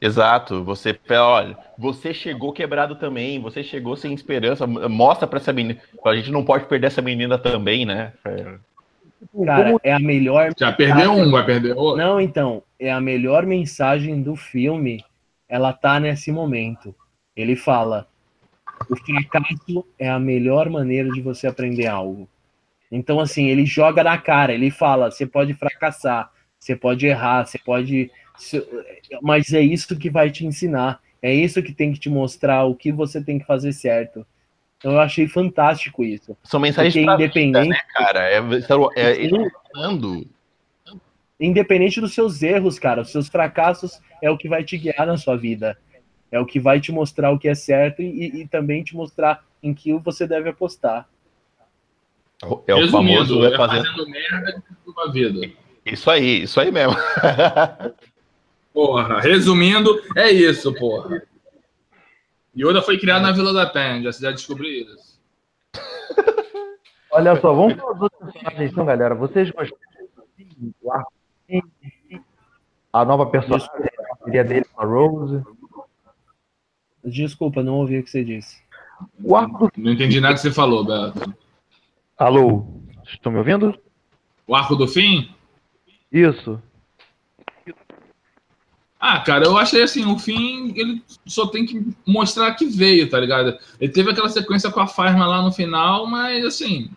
Exato, você, olha, você chegou quebrado também, você chegou sem esperança, mostra pra essa menina, a gente não pode perder essa menina também, né? É, Cara, Como- é a melhor. Já perdeu um, vai perder outro. Não, então, é a melhor mensagem do filme. Ela tá nesse momento. Ele fala: o fracasso é a melhor maneira de você aprender algo. Então, assim, ele joga na cara, ele fala: você pode fracassar, você pode errar, você pode. Mas é isso que vai te ensinar. É isso que tem que te mostrar o que você tem que fazer certo. Então, eu achei fantástico isso. São mensagens Porque pra vida, independente, né, cara? É, é, ele falando. independente dos seus erros, cara, os seus fracassos é o que vai te guiar na sua vida. É o que vai te mostrar o que é certo e, e também te mostrar em que você deve apostar. É o Resumindo, famoso é é fazer. fazendo merda uma vida. Isso aí, isso aí mesmo. Porra, resumindo, é isso, porra. Yoda foi criado na Vila da Penha, já, já descobri isso. Olha só, vamos falar dos outros personagens então, galera. Vocês gostaram do arco? A nova personagem, a dele a Rose. Desculpa, não ouvi o que você disse. O arco do... Não entendi nada que você falou, Beto. Alô? Estão me ouvindo? O arco do fim? Isso. Ah, cara, eu achei assim, o fim, ele só tem que mostrar que veio, tá ligado? Ele teve aquela sequência com a Farma lá no final, mas assim,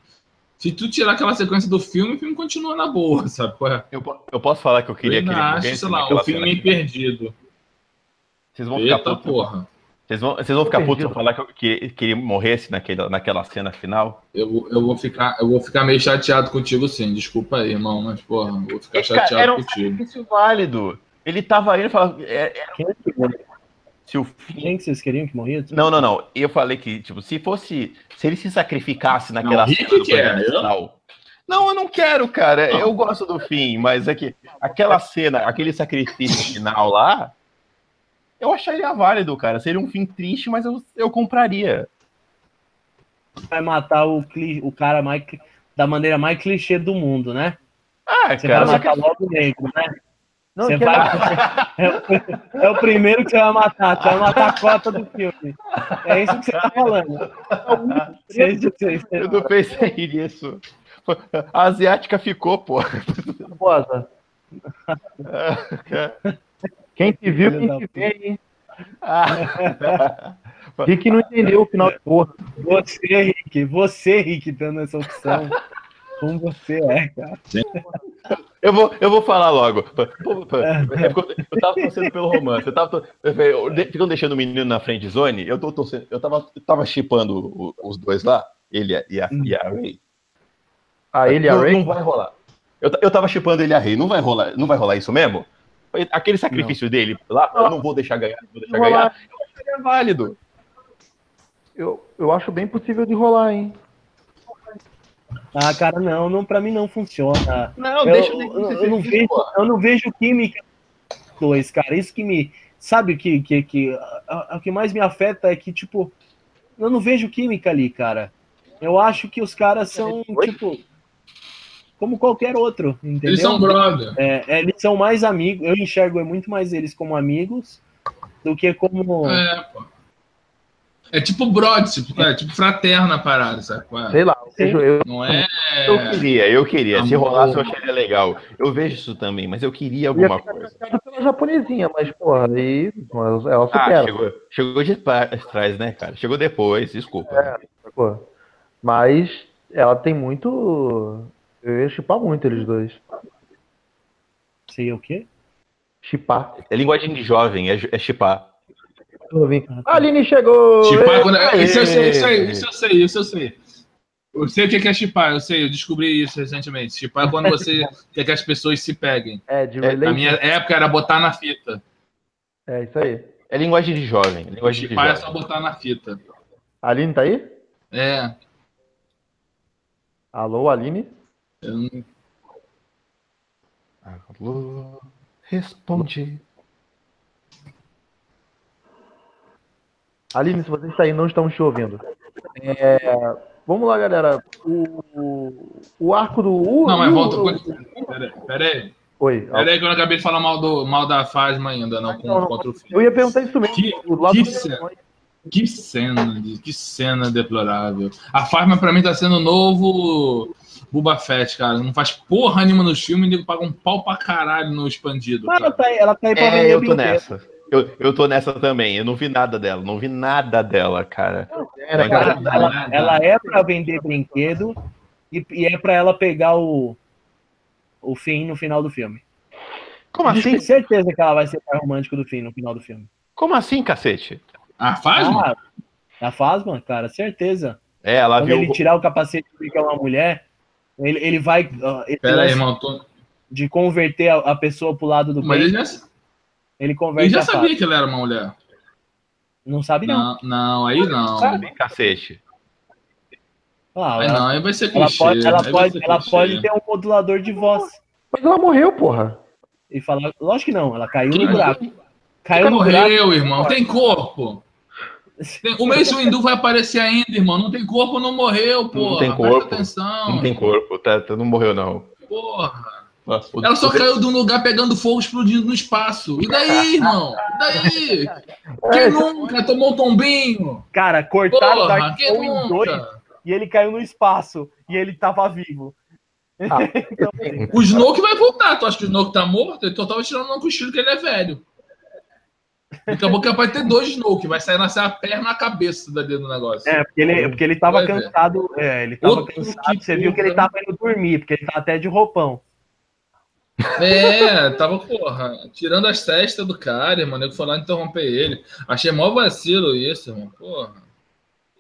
Se tu tirar aquela sequência do filme, o filme continua na boa, sabe? qual é? Eu, eu posso falar que eu queria eu que ele acho, sei lá, o filme cena? perdido. Vocês vão ficar Eita putos. porra. Vocês vão, vocês vão ficar putos se eu falar que, eu- que, que ele morresse naquele, naquela cena final? Eu, vou- eu, vou ficar, eu vou ficar meio chateado contigo, sim. Desculpa aí, irmão, mas, porra, eu vou ficar Cara, chateado era um contigo. sacrifício válido. Ele tava aí e falava. é- é- que, se o fim. quem que vocês queriam que morria? Não, não, não. Eu falei que, tipo, se fosse. Se ele se sacrificasse naquela Não, cena do eu- final. Não, eu não quero, cara. Eu gosto do fim, mas é que aquela cena, aquele sacrifício final lá, eu acharia válido, cara. Seria um fim triste, mas eu, eu compraria. Vai matar o, o cara mais, da maneira mais clichê do mundo, né? Ah, Você cara. vai matar logo o negro, né? Não, Você que vai- É o, é o primeiro que você vai matar. Você vai matar a cota do filme. É isso que você tá falando. Eu não pensei nisso. A asiática ficou, pô. Rosa. Quem te viu, quem te vê aí. Ah. Rick não entendeu o final de porra. Você, Rick, você, Rick, dando essa opção. Como você é, cara. Eu vou, eu vou falar logo. É porque Eu tava torcendo pelo romance. Eu tava, ficam deixando o menino na friend zone. Eu tô torcendo. Eu tava, eu tava chipando os dois lá, ele e a, e a Ray. A ele e a não, Ray. não vai rolar. Eu, eu tava chipando ele e a Ray. Não vai rolar, não vai rolar isso mesmo? Aquele sacrifício dele lá, eu não vou deixar ganhar, não vou deixar Rolar. ganhar. Eu acharia válido. Eu, eu acho bem possível de rolar, hein? Ah, cara, não, não, pra mim não funciona. Não, Eu, deixa eu, ele eu não vejo, eu não vejo química dos dois, cara. Isso que me. Sabe o que, que, que o que mais me afeta é que, tipo, eu não vejo química ali, cara. Eu acho que os caras são, Oi? tipo, como qualquer outro, entendeu? Eles são brother. É, é, eles são mais amigos, eu enxergo muito mais eles como amigos do que como. É, pô. É tipo brother, tipo, é tipo fraterna a parada, sabe? é? Sei lá. eu eu- Não é. Eu queria, eu queria. Se Amor. rolasse, eu acharia legal. Eu vejo isso também, mas eu queria eu ia alguma ficar coisa. pela japonesinha, mas, porra, aí ela Ah, supera. chegou, chegou de trás, né, cara? Chegou depois, desculpa. É. Mas ela tem muito. Eu ia chipar muito eles dois. Sei o quê? Chipar. É linguagem de jovem, é, é chipar. A Aline chegou! Chipar quando. Aê! Isso eu sei, isso aí, isso eu sei, isso eu sei. Eu sei o que é chipar, eu sei, eu descobri isso recentemente. Chipar é quando você quer que as pessoas se peguem. É, de É, Na relation. minha época era botar na fita. É isso aí. É linguagem de jovem. Linguagem de Chipar é só jovem. botar na fita. A Aline tá aí? É. Alô, Aline? eu não- Alô, responde. Aline, se você está aí, não estamos te ouvindo. É, Vamos lá, galera. O, o arco do. o- Não, mas volta. o- Pera aí, pera aí. Oi. Pera aí que eu não acabei de falar mal, do, mal da Fasma ainda, não, com- Não, não. contra o filme. Eu ia perguntar isso mesmo. Que- que do- cena. Que cena, que cena deplorável. A Fasma pra mim tá sendo o novo Buba Fett, cara. Não faz porra nenhuma nos filmes, nego paga um pau pra caralho no expandido. Mas ela Cara. tá, aí- ela tá aí pra É, vender eu tô brinquedo. nessa. Eu, eu tô nessa também. Eu não vi nada dela. Não vi nada dela, cara. Né, Cara, ela, ela é pra vender brinquedo e, e é pra ela pegar o, o fim no final do filme. Como assim? Tenho certeza que ela vai ser par romântico do fim no final do filme. Como assim, cacete? A Fasma? Ah, a Fasma, cara, certeza. É, ela Quando viu. ele tirar o capacete e que é uma mulher, ele, ele vai. esse Pera aí, irmão. Tô... De converter a, a pessoa pro lado do Mas ele já, ele ele converte já sabia que ela era uma mulher. Não sabe, não. Não, não, aí não. Sabe, cacete. Ah, Aí ela, não, aí vai ser ela clichê. pode, ela, aí vai pode, ser ela clichê. pode ter um modulador de voz Mas ela morreu, porra. e falar. Lógico que não, ela caiu no buraco. Caiu no buraco. Morreu, irmão. Tem corpo. Tem- O Mace Windu vai aparecer ainda, irmão. Não tem corpo, não morreu, porra. tem Presta corpo. atenção. Não tem corpo, tá, tá- não morreu, não. Porra. O- Ela só caiu de um lugar pegando fogo explodindo no espaço. E daí, irmão? E daí? É, Quem nunca tomou um tombinho? Cara, cortaram o Porra, Dark Soul em dois e ele caiu no espaço e ele tava vivo. Ah, Então, assim, O Snoke vai voltar. Tu acha que o Snoke tá morto? Ele só tava tirando um cochilo que ele é velho. Daqui a pouco é capaz de ter dois Snoke, vai sair nascer a perna e a cabeça do negócio. É, porque ele, porque ele tava Vai cansado. É, ele tava Outro cansado. que Você viu que ele puta. tava indo dormir, porque ele tá até de roupão. É, tava, porra, tirando as testas do cara, irmão. Nego foi lá interromper ele. Achei mó vacilo isso, irmão. Porra.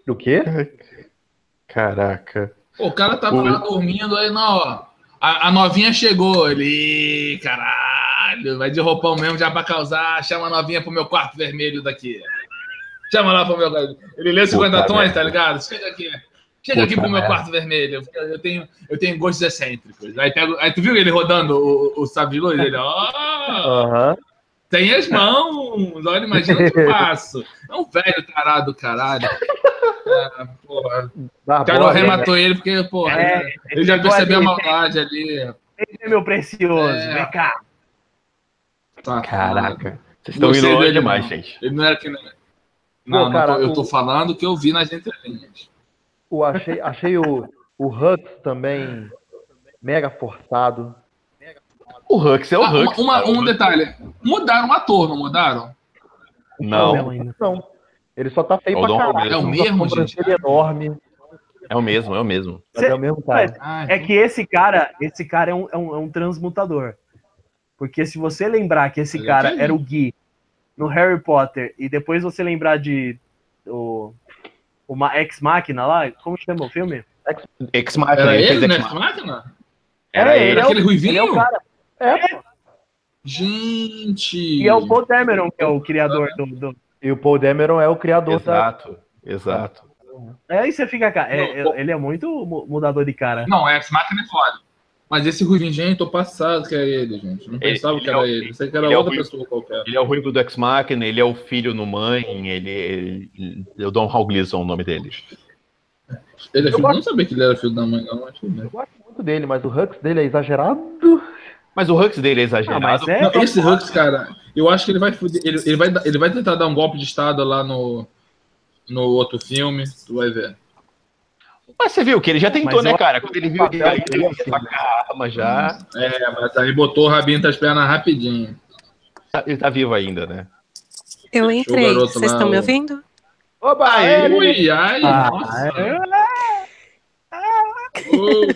Do quê? Caraca. Pô, o cara tava lá dormindo, aí, não, ó. A, a novinha chegou, ele. "Ih, Caralho, vai de roupão mesmo já pra causar. Chama a novinha pro meu quarto vermelho daqui. Chama lá pro meu. Ele lê 50 Puta tons, merda. tá ligado? Chega aqui. Chega aqui Puta pro meu merda. quarto vermelho. Eu tenho, eu tenho gostos excêntricos. Aí, pego, aí tu viu ele rodando o, o sabre de luz? Ele, ó. Aham. Tem as mãos, olha, imagina o que eu faço. É um velho tarado do caralho. É, porra. O cara né? rematou ele porque, porra, É, ele já percebeu a maldade ali. Esse meu precioso, É. vem cá. Tá, Caraca. Vocês estão indo longe demais, não. gente. Ele não era que. Não, não cara, tô- eu tô o- falando que eu vi nas entrelinhas. O, achei, achei o, o Hux também mega forçado. O Hux é o Ah, uma- Hux. uma- cara. um detalhe. Mudaram o ator, não mudaram? Não. Não. Ele só tá feio É o pra caralho. É o uma mesmo, gente? enorme. é o mesmo, é o mesmo. Mas é o mesmo cara. Ah, É que esse cara, esse cara é um, é um, é um transmutador. Porque se você lembrar que esse Ele é cara era o Gui no Harry Potter e depois você lembrar de o, uma Ex Machina lá, como chama o filme? Ex Machina, Era ele ele, né? Ex. Máquina? Era É, ele. é o- Aquele ruivinho? Ele é o cara. É, pô. Gente. E é o Paul Dameron que é o criador do. do... E o Paul Dameron é o criador da. Exato, exato. É, aí você fica, cara. é- Não, é- ele é muito mu- mudador de cara. Não, Ex Máquina é foda. Mas esse gente, tô passado que é ele, gente. Não Ele- pensava ele que é era o- ele. Pensei que era é outra ruivo. pessoa qualquer. Ele é o ruivo do Ex Machina, ele é o filho no mãe, ele, ele é o Don Hall Gleason, o nome dele. Ele é Eu filho, gosto- não sabia que ele era filho da mãe, não. Acho que não. Eu gosto muito dele, mas o Hux dele é exagerado. Mas o Hux dele é exagerado. Ah, mas é. Não, esse Hux, cara, eu acho que ele vai, fuder- ele, ele, vai, ele vai tentar dar um golpe de estado lá no, no outro filme. Tu vai ver. Mas você viu que ele já tentou, Mas né, eu- cara? Quando ele viu que ele dele, ia sacar a arma já. É, mas aí botou o rabinho das pernas rapidinho. Ele tá vivo ainda, né? Eu entrei. Vocês estão me ouvindo? Oba, é, ele- Ui, ai, Ah, nossa. é. Ô.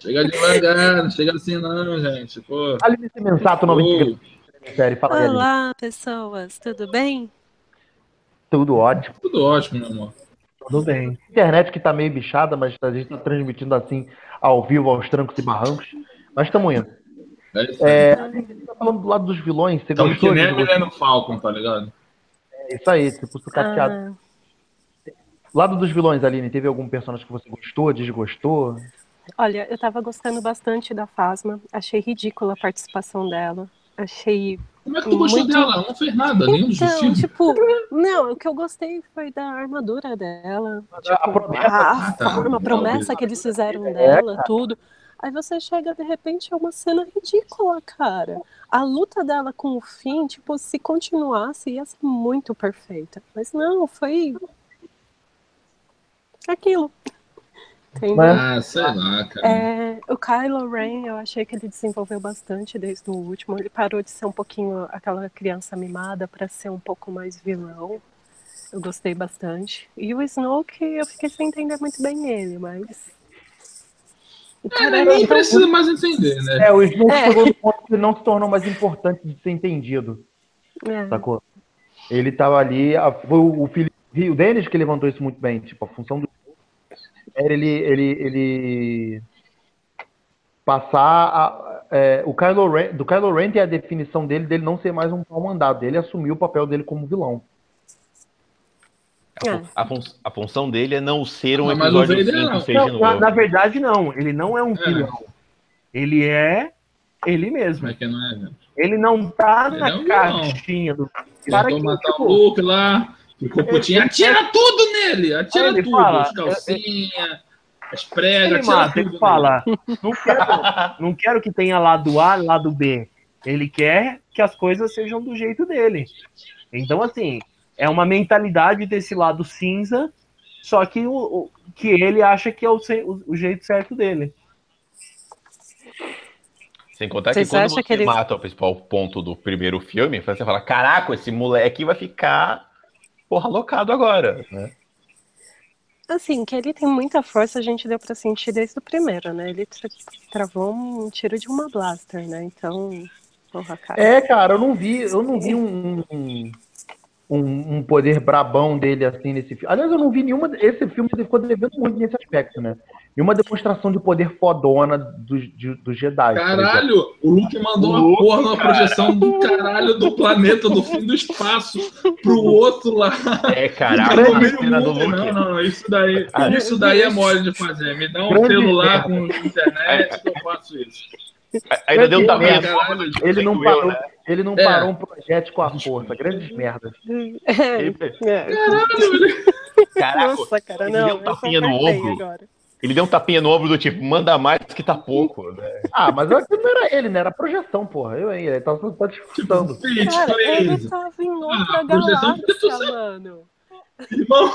Chega devagar, não chega assim não, gente. Pô. Alice Mensato, nome série. Fala. Olá, pessoas, tudo bem? Tudo ótimo. Tudo ótimo, meu amor. Tudo bem. Internet que tá meio bichada, mas a gente tá transmitindo assim ao vivo, aos trancos e barrancos. Mas estamos indo. É isso aí. É, a gente tá falando do lado dos vilões. Você Estamos que gostou? nem a? Milena Falcon, tá ligado? É isso aí, tipo, sucateado. Ah, Lado dos vilões, Aline, teve algum personagem que você gostou, desgostou? olha, eu tava gostando bastante da Fasma. Achei ridícula a participação dela. Achei. Como é que tu gostou Muito- dela? Ela não fez nada, Então, filmes. tipo, não, o que eu gostei foi da armadura dela. A Tipo, promessa- a, tá. forma, a promessa que eles fizeram dela, tudo. Aí você chega, de repente, é uma cena ridícula, cara. A luta dela com o fim, tipo, se continuasse, ia ser muito perfeita. Mas não, foi. aquilo. Entendeu? Mas- Ah, sei lá, cara. É, o Kylo Ren, eu achei que ele desenvolveu bastante desde o último. Ele parou de ser um pouquinho aquela criança mimada para ser um pouco mais vilão. Eu gostei bastante. E o Snoke, eu fiquei sem entender muito bem ele, mas. O É, cara né, era nem tão- precisa mais entender, né? É, o Snoke É. chegou no ponto que não se tornou mais importante de ser entendido, É. sacou? Ele tava ali, a- foi o, o Felipe, o Denis que levantou isso muito bem, tipo, a função do era ele, ele, ele passar a, é, o Kylo Ren, do Kylo Ren tem a definição dele, dele não ser mais um pau mandado, dele assumir o papel dele como vilão. A, fun- a fun- a função dele é não ser um Não, mas episódio 5, não. 6 de Não, na, na verdade, não. Ele não é um É. vilão. Ele é ele mesmo. É que não é? Ele não tá Ele na é um caixinha do cara que, matar tipo, o Luke lá, ficou putinho. Atira tudo nele! Atira Ele tudo! fala, as calcinhas, as pregas, ele atira mata, tudo. ele fala, não quero, não quero que tenha lado A, lado B. Ele quer que as coisas sejam do jeito dele. Então, assim, é uma mentalidade desse lado cinza, só que, o, o- que ele acha que é o, o- o jeito certo dele. Sem contar Vocês que quando você que eles- mata o principal ponto do primeiro filme, você fala, caraca, esse moleque vai ficar porra locado agora, né? Assim, que ele tem muita força, a gente deu pra sentir desde o primeiro, né? Ele tra- travou um tiro de uma blaster, né? Então, porra, cara. É, cara, eu não vi, eu não vi um, um, um- um poder brabão dele assim nesse filme. Aliás, eu não vi nenhuma. Esse filme ele ficou devendo muito nesse aspecto, né? Nenhuma demonstração de poder fodona dos de, do Jedi. exemplo. Caralho, o Luke mandou uma porra numa projeção do caralho do planeta, do fim do espaço, pro outro lá. É, a meio cena do. Luke. Não, não, isso daí, isso daí é mole de fazer. Me dá um Grande celular merda. com internet que eu faço isso. Ainda deu um tapinha Ele não parou, né? ele não É. parou um projétil com a força. Grandes merdas. É, Ele- é. Caraca, Nossa, cara, ele não. deu um tapinha no ombro. agora. ele deu um tapinha no ombro do tipo, manda mais que tá pouco, né? Ah, mas eu acho que não era ele, né? Era projeção, porra. Eu, hein? Ele tava só. Pitch, Cara, ele tava em outra Ah, projeção galáxia, sabe. mano. Irmão,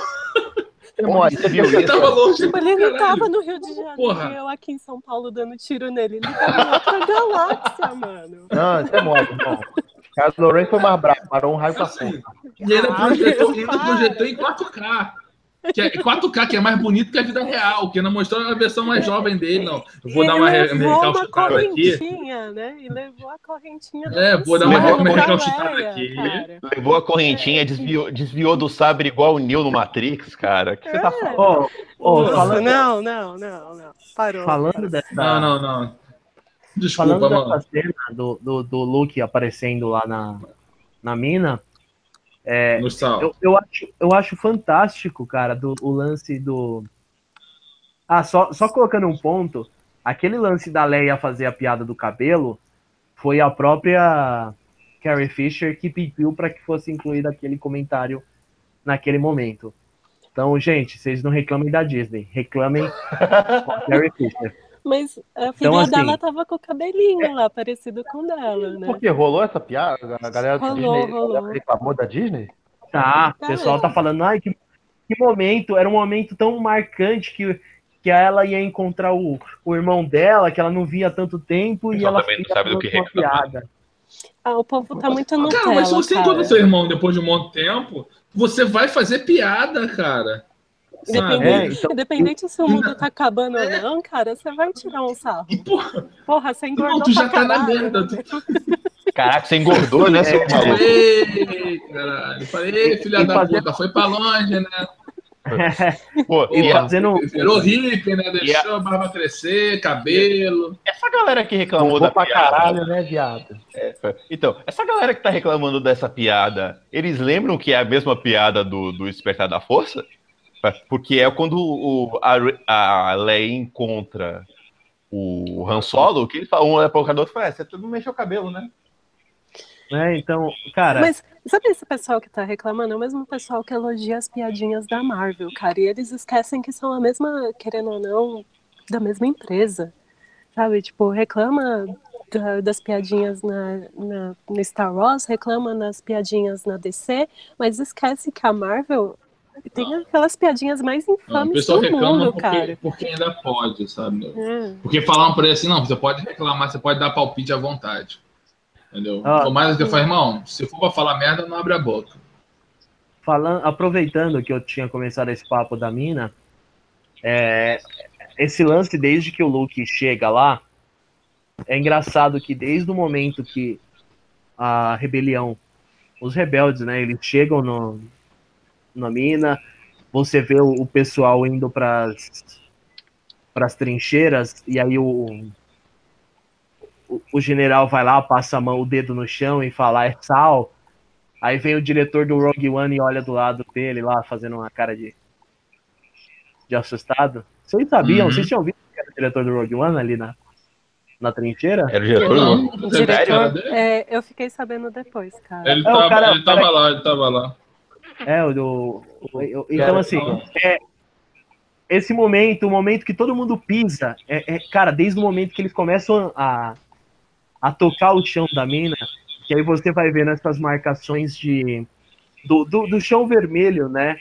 Mole. Você viu você isso? tava longe. Tipo, ele não tava no Rio de Janeiro Porra. eu aqui em São Paulo dando tiro nele. Ele tava em outra galáxia, mano. Não, isso é mole, irmão. Kylo Ren foi mais bravo, parou um raio pra Assim, porra. e ele Ah, projetou, ainda projetou em 4K. Que é 4K, que é mais bonito que a vida real, que não mostrou a versão mais jovem dele, não. Eu vou ele dar uma re- levou uma recalchutada aqui. né? E levou a correntinha É, vou dar uma uma aqui. cara. Levou a correntinha, desviou, desviou do sabre igual o Neo no Matrix, cara. O que você tá falando? Ô, ô, Nossa, falando, Não, não, não, não. Parou. falando dessa, Não, não, não. Desculpa, falando mano. dessa cena do, do, do Luke aparecendo lá na, na mina, Sal. eu, eu, acho, eu acho fantástico, cara, do, o lance do. Ah, só, só colocando um ponto, aquele lance da Leia fazer a piada do cabelo foi a própria Carrie Fisher que pediu para que fosse incluído aquele comentário naquele momento. Então, gente, vocês não reclamem da Disney, reclamem com a Carrie Fisher. Mas a filha Então, assim- dela tava com o cabelinho lá, parecido com o dela, né? Por que rolou essa piada? A galera da Rolou, Disney rolou. reclamou da Disney? Tá, o pessoal tá falando, ai, que, que momento, era um momento tão marcante que, que ela ia encontrar o, o irmão dela, que ela não via há tanto tempo, e ela fica sabe do que uma piada. Ah, o povo tá muito Nutella, Cara, mas se você cara. encontra seu irmão depois de um monte de tempo, você vai fazer piada, cara. Sabe? Independente, É, então- independente se o mundo tá acabando ou não, cara, você vai tirar um sarro. Porra, Porra, você engordou não, tu já pra tá na merda. Tu... Caraca, você engordou, né, seu maluco? Falei, caralho. Falei, filha da fazer- puta, foi pra longe, né? Pô, E e a- fazendo. Virou hippie, né? Deixou a barba crescer, cabelo. essa galera que reclamou da pra piada. caralho, né, viado? Então, essa galera que tá reclamando dessa piada, eles lembram que é a mesma piada do, do Despertar da Força? Porque é quando o, a, a Leia encontra o Han Solo, que ele fala, um olha pro outro e fala, é, você não mexeu o cabelo, né? né, então, cara, Mas sabe esse pessoal que tá reclamando? É o mesmo pessoal que elogia as piadinhas da Marvel, cara. E eles esquecem que são a mesma, querendo ou não, da mesma empresa. Sabe? Tipo, reclama da- das piadinhas na, na, no Star Wars, reclama nas piadinhas na DC, mas esquece que a Marvel tem aquelas piadinhas mais Não, o infames pessoal do reclama mundo, porque, cara. porque ainda pode, sabe? É. Porque falaram pra ele assim, não, você pode reclamar, você pode dar palpite à vontade. Entendeu? Ah. Do que eu falei, irmão, se for pra falar merda, não abre a boca. falando, aproveitando que eu tinha começado esse papo da mina, é, esse lance desde que o Luke chega lá, é engraçado que desde o momento que a rebelião, os rebeldes, né, eles chegam no, na mina, você vê o, o pessoal indo para as trincheiras e aí o, o, o general vai lá, passa a mão, o dedo no chão e fala é sal. Aí vem o diretor do Rogue One e olha do lado dele lá, fazendo uma cara de, de assustado. Vocês sabiam? Uhum. Vocês tinham visto que era o diretor do Rogue One ali na, na trincheira? Era o diretor Não, do... O Sério, diretor, dele? é, eu fiquei sabendo depois, cara. Ele, É, tava, cara- ele tava lá, ele tava lá. É, o do. então, assim, é, esse momento, o momento que todo mundo pisa, é, é, cara, desde o momento que eles começam a, a tocar o chão da mina, que aí você vai vendo essas marcações de. Do, do, do chão vermelho, né?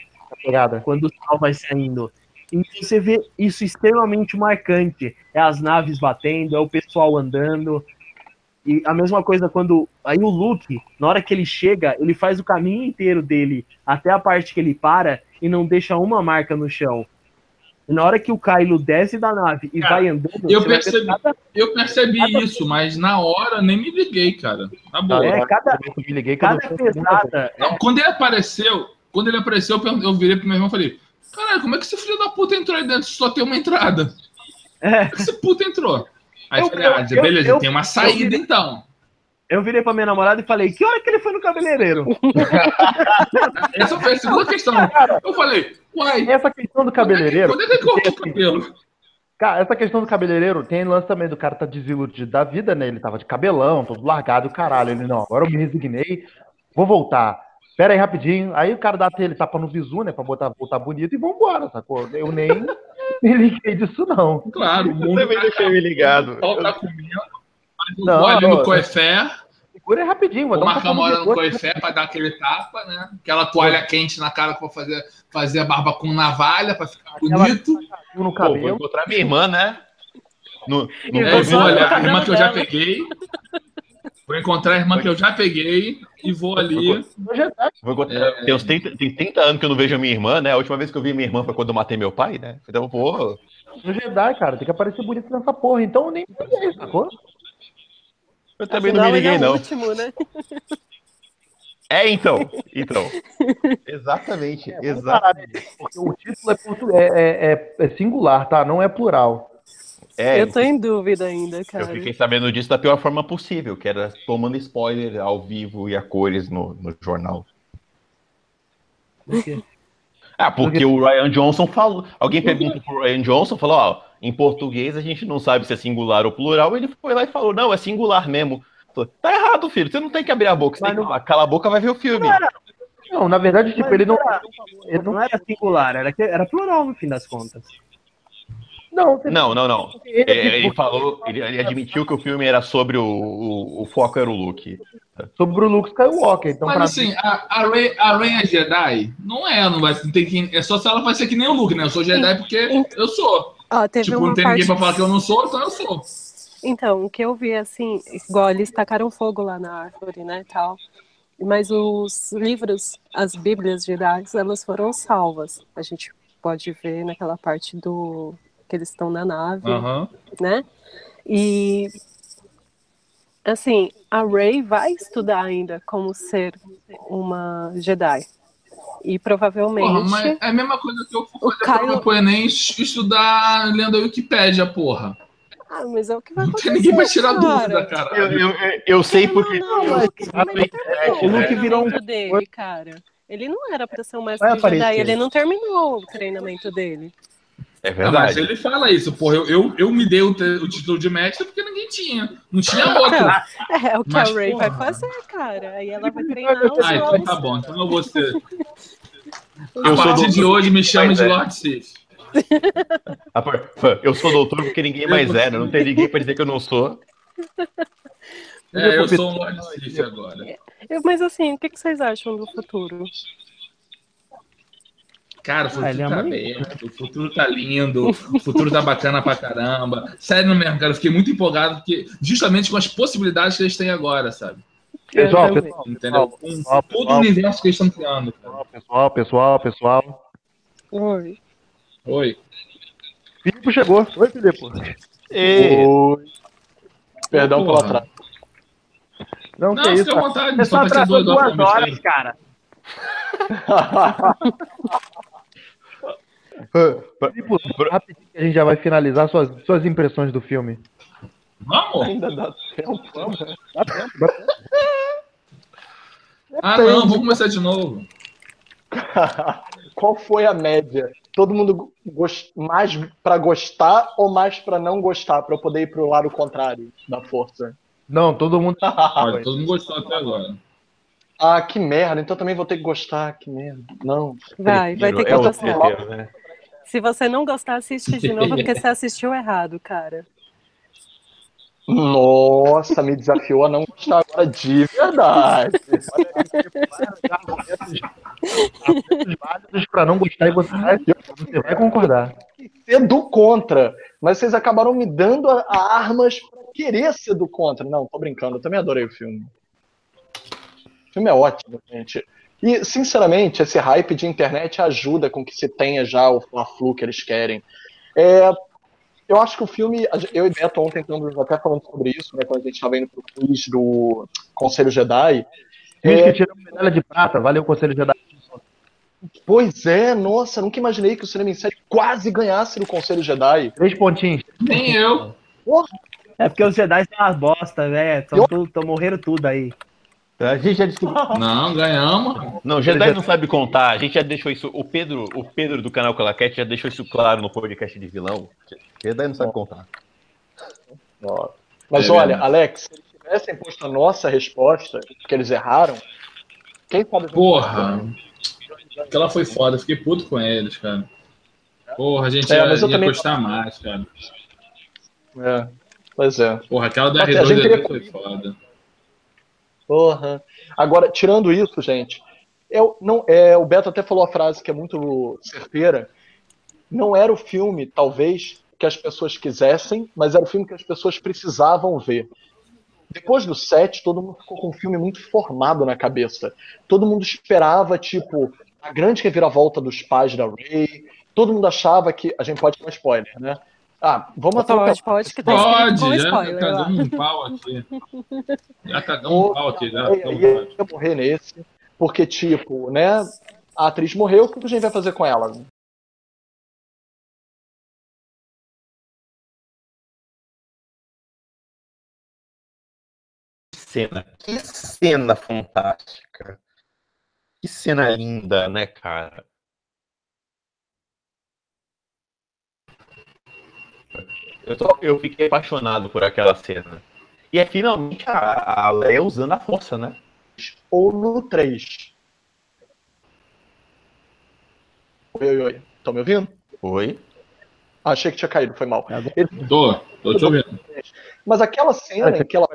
Tá quando o sol vai saindo. Então você vê isso extremamente marcante. É as naves batendo, é o pessoal andando. E a mesma coisa quando. Aí o Luke, na hora que ele chega, ele faz o caminho inteiro dele até a parte que ele para e não deixa uma marca no chão. E na hora que o Kylo desce da nave e Cara, vai andando. eu percebi. cada- Eu percebi Cada- isso, mas na hora nem me liguei, cara. Na boa. É, cada- me liguei quando Cada pesada. Não, quando ele apareceu, quando ele apareceu, eu virei pro meu irmão e falei: Caralho, como é que esse filho da puta entrou aí dentro só tem uma entrada? É, Como é que esse puta entrou? Aí eu falei, ah, eu- beleza, eu- tem uma saída então. eu virei pra minha namorada e falei: Que hora que ele foi no cabeleireiro? Essa foi a segunda questão. Eu falei, uai, Essa questão do cabeleireiro. quando é que ele cortou o cabelo? Cara, essa questão do cabeleireiro tem lance também do cara tá desiludido da vida, né? Ele tava de cabelão, todo largado, caralho. Ele, não, agora eu me resignei, vou voltar. Pera aí rapidinho. Aí o cara dá ele tapa no visu, né? Pra botar, voltar bonito e vambora, sacou? Eu nem me liguei disso, não. Claro, o Eu mundo também deixei me ligado. tá, tá comendo. Mas eu Não, vou ali não, no Coefé, Segura aí rapidinho, vou vou dar um marcar uma hora no. Coefé pra dar aquele tapa, né? Aquela toalha quente na cara pra fazer, fazer a barba com navalha pra ficar Aquela- bonito. no Pô, vou cabelo. encontrar minha irmã, né? No, no É, vou olha olhar o a irmã cabelo que eu já peguei. Vou encontrar a irmã que eu já peguei e vou ali. Vou É. Tem uns 30, tem 30 anos que eu não vejo a minha irmã, né? A última vez que eu vi minha irmã foi quando eu matei meu pai, né? Então, pô, no Jedi, cara, tem que aparecer bonito nessa porra. Então eu nem me liguei, sacou? eu também não me Afinal, ele é liguei, o não. último, né? É, então. Então. Exatamente. Vamos Exato. parar Porque o título é, é- é- é- é singular, tá? Não é plural. É, eu tô em dúvida ainda, eu cara. fiquei sabendo disso da pior forma possível, que era tomando spoiler ao vivo e a cores no, no jornal. Ah, porque o Ryan Johnson falou. Alguém perguntou pro Ryan Johnson, falou, ó, em português a gente não sabe se é singular ou plural. Ele foi lá e falou, não, é singular mesmo. Falou, Tá errado, filho. Você não tem que abrir a boca. Você tem que falar, cala a boca, vai ver o filme. Não, na verdade, tipo, Mas ele não. era- Ele não, Não era singular, era, era plural no fim das contas. Não, você- Não, não, não. ele- É, ele falou, ele, ele admitiu que o filme era sobre o, o, o foco era o Luke. sobre o Luke Skywalker. Então, Mas pra assim, a, a, Rey, a Rey é Jedi? Não é, não vai não tem que, É só se ela vai ser que nem o Luke, né? Eu sou Jedi porque eu sou. Ó, teve tipo, uma não tem parte... ninguém pra falar que eu não sou, então eu sou. Então, o que eu vi, assim, igual eles tacaram fogo lá na árvore, né, tal. Mas os livros, as bíblias Jedi, elas foram salvas. A gente pode ver naquela parte do... que eles estão na nave, Aham. né? E assim, a Rey vai estudar ainda como ser uma Jedi. E provavelmente Porra, mas é a mesma coisa que eu for O fazer Caio- pro Enem estudar lendo a Wikipédia, porra. Ah, mas é o que vai Não acontecer. tem ninguém pra tirar cara. dúvida, cara. Eu, eu, eu sei porque. Não, eu- mas não terminou O Luke o virou um- treinamento dele, cara. Ele não era pra ser um mestre Jedi, ele não terminou o treinamento dele. É Ah, mas verdade. ele fala isso, porra. Eu, eu, eu me dei o, o título de mestre porque ninguém tinha. Não tinha outro. É, o que Mas, a Rey porra. vai fazer, cara. Aí ela vai treinar Ah, então tá bom. Então eu vou ser. Eu A partir do- de hoje me chama Mas de é. Lord Sith. Eu sou doutor porque ninguém mais é, né? Não tem ninguém pra dizer que eu não sou. É, eu sou um Lord Sith agora. Eu- Mas assim, o que vocês acham do futuro? Cara, o futuro Ah, é tá amanhã. aberto, o futuro tá lindo, o futuro tá bacana pra caramba. Sério mesmo, cara, eu fiquei muito empolgado porque, justamente com as possibilidades que eles têm agora, sabe? Pessoal, Eu também. pessoal, Entendeu? Com pessoal, todo o pessoal, universo que eles estão criando. Cara. pessoal, pessoal, pessoal. Oi. Oi. Filipe chegou. Oi, Filipe. E... Oi. Perdão pelo atraso. Não, Não, que isso. fica à vontade. Você Só atrasou duas horas duas horas, cara. Filipe, rapidinho que a gente já vai finalizar suas, suas impressões do filme. Vamos? Ainda dá tempo. Dá tempo, dá tempo. Ah, não, vamos começar de novo. Qual foi a média? Todo mundo gos- mais pra gostar ou mais pra não gostar, pra eu poder ir pro lado contrário da força? Não, todo mundo. Olha, todo mundo gostou até agora. ah, que merda. Então também vou ter que gostar. Que merda. Não. Vai, vai ter que é gostar. né? Se você não gostar, assiste de novo, porque você assistiu errado, cara. Nossa, me desafiou a não gostar agora de verdade. Pra não gostar e você vai, você vai concordar. Ser do contra. Mas vocês acabaram me dando a- a armas pra querer ser do contra. Não, tô brincando, eu também adorei o filme. O filme é ótimo, gente. E, sinceramente, esse hype de internet ajuda com que se tenha já o Fla-Flu que eles querem. É, eu acho que o filme. Eu e Beto ontem estamos até falando sobre isso, né? Quando a gente estava indo pro quiz do Conselho Jedi. Gente É, que tirou medalha de prata, valeu, Conselho Jedi. pois é, nossa, nunca imaginei que o cinema em série quase ganhasse no Conselho Jedi. Três pontinhos. Nem eu. É porque os Jedi são umas bosta, velho. Estão morrendo tudo aí. A gente já descobriu. Não, ganhamos. Não, Jedi não sabe contar. A gente já deixou isso. O Pedro, o Pedro do canal Calaquete já deixou isso claro no podcast de vilão. Jedi não sabe contar. Ó. Mas É olha, verdade. Alex, se eles tivessem posto a nossa resposta, que eles erraram, quem sabe. Porra. Aquela foi foda, fiquei puto com eles, cara. Porra, a gente É, ia, mas eu ia também- gostar mais, cara. É, pois é. Porra, aquela da Até a gente R2 teria foi foda. Porra. Agora, tirando isso, gente, eu, não, é, o Beto até falou a frase que é muito certeira. Não era o filme, talvez, que as pessoas quisessem, mas era o filme que as pessoas precisavam ver. Depois do set, todo mundo ficou com um filme muito formado na cabeça. Todo mundo esperava, tipo, a grande reviravolta dos pais da Ray. Todo mundo achava que. A gente pode dar spoiler, né? Ah, vamos até Pode, pode, que tá Pode, com já lá. cagamos um pau aqui. Já cagamos um pau aqui, já. Eu Então, ia, ia morrer nesse, porque, tipo, né? A atriz morreu, o que a gente vai fazer com ela? Que cena, que cena fantástica. Que cena linda, né, cara? Eu, tô- eu fiquei apaixonado por aquela cena. E é finalmente a, a Leia usando a força, né? Ou no 3. Oi, oi, oi. Estão me ouvindo? Foi. Ah, achei que tinha caído, foi mal. Tô, tô te ouvindo. Mas aquela cena em que ela.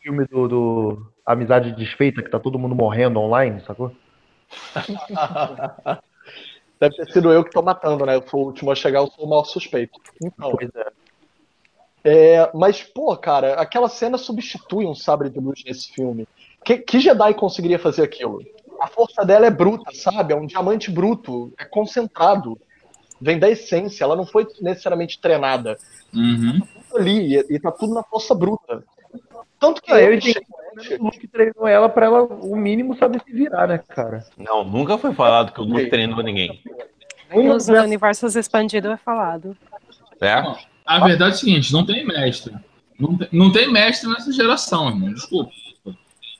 Filme do, do Amizade Desfeita, que tá todo mundo morrendo online, sacou? Deve ter sido eu que tô matando, né? Eu sou o último a chegar, eu sou o maior suspeito. Então, Pois é. É, mas, pô, cara, aquela cena substitui um sabre de luz nesse filme. Que, que Jedi conseguiria fazer aquilo? A força dela é bruta, sabe? É um diamante bruto, é concentrado. Vem da essência, ela não foi necessariamente treinada. Uhum. ali e, e tá tudo na força bruta. Tanto que Ah, eu entendi. O Luke treinou ela pra ela, o mínimo, saber se virar, né, cara? Não, nunca foi falado que o Luke treinou ninguém. Nos universos expandidos é falado. É? A verdade é o seguinte, não tem mestre. Não tem, não tem mestre nessa geração, irmão. Desculpa.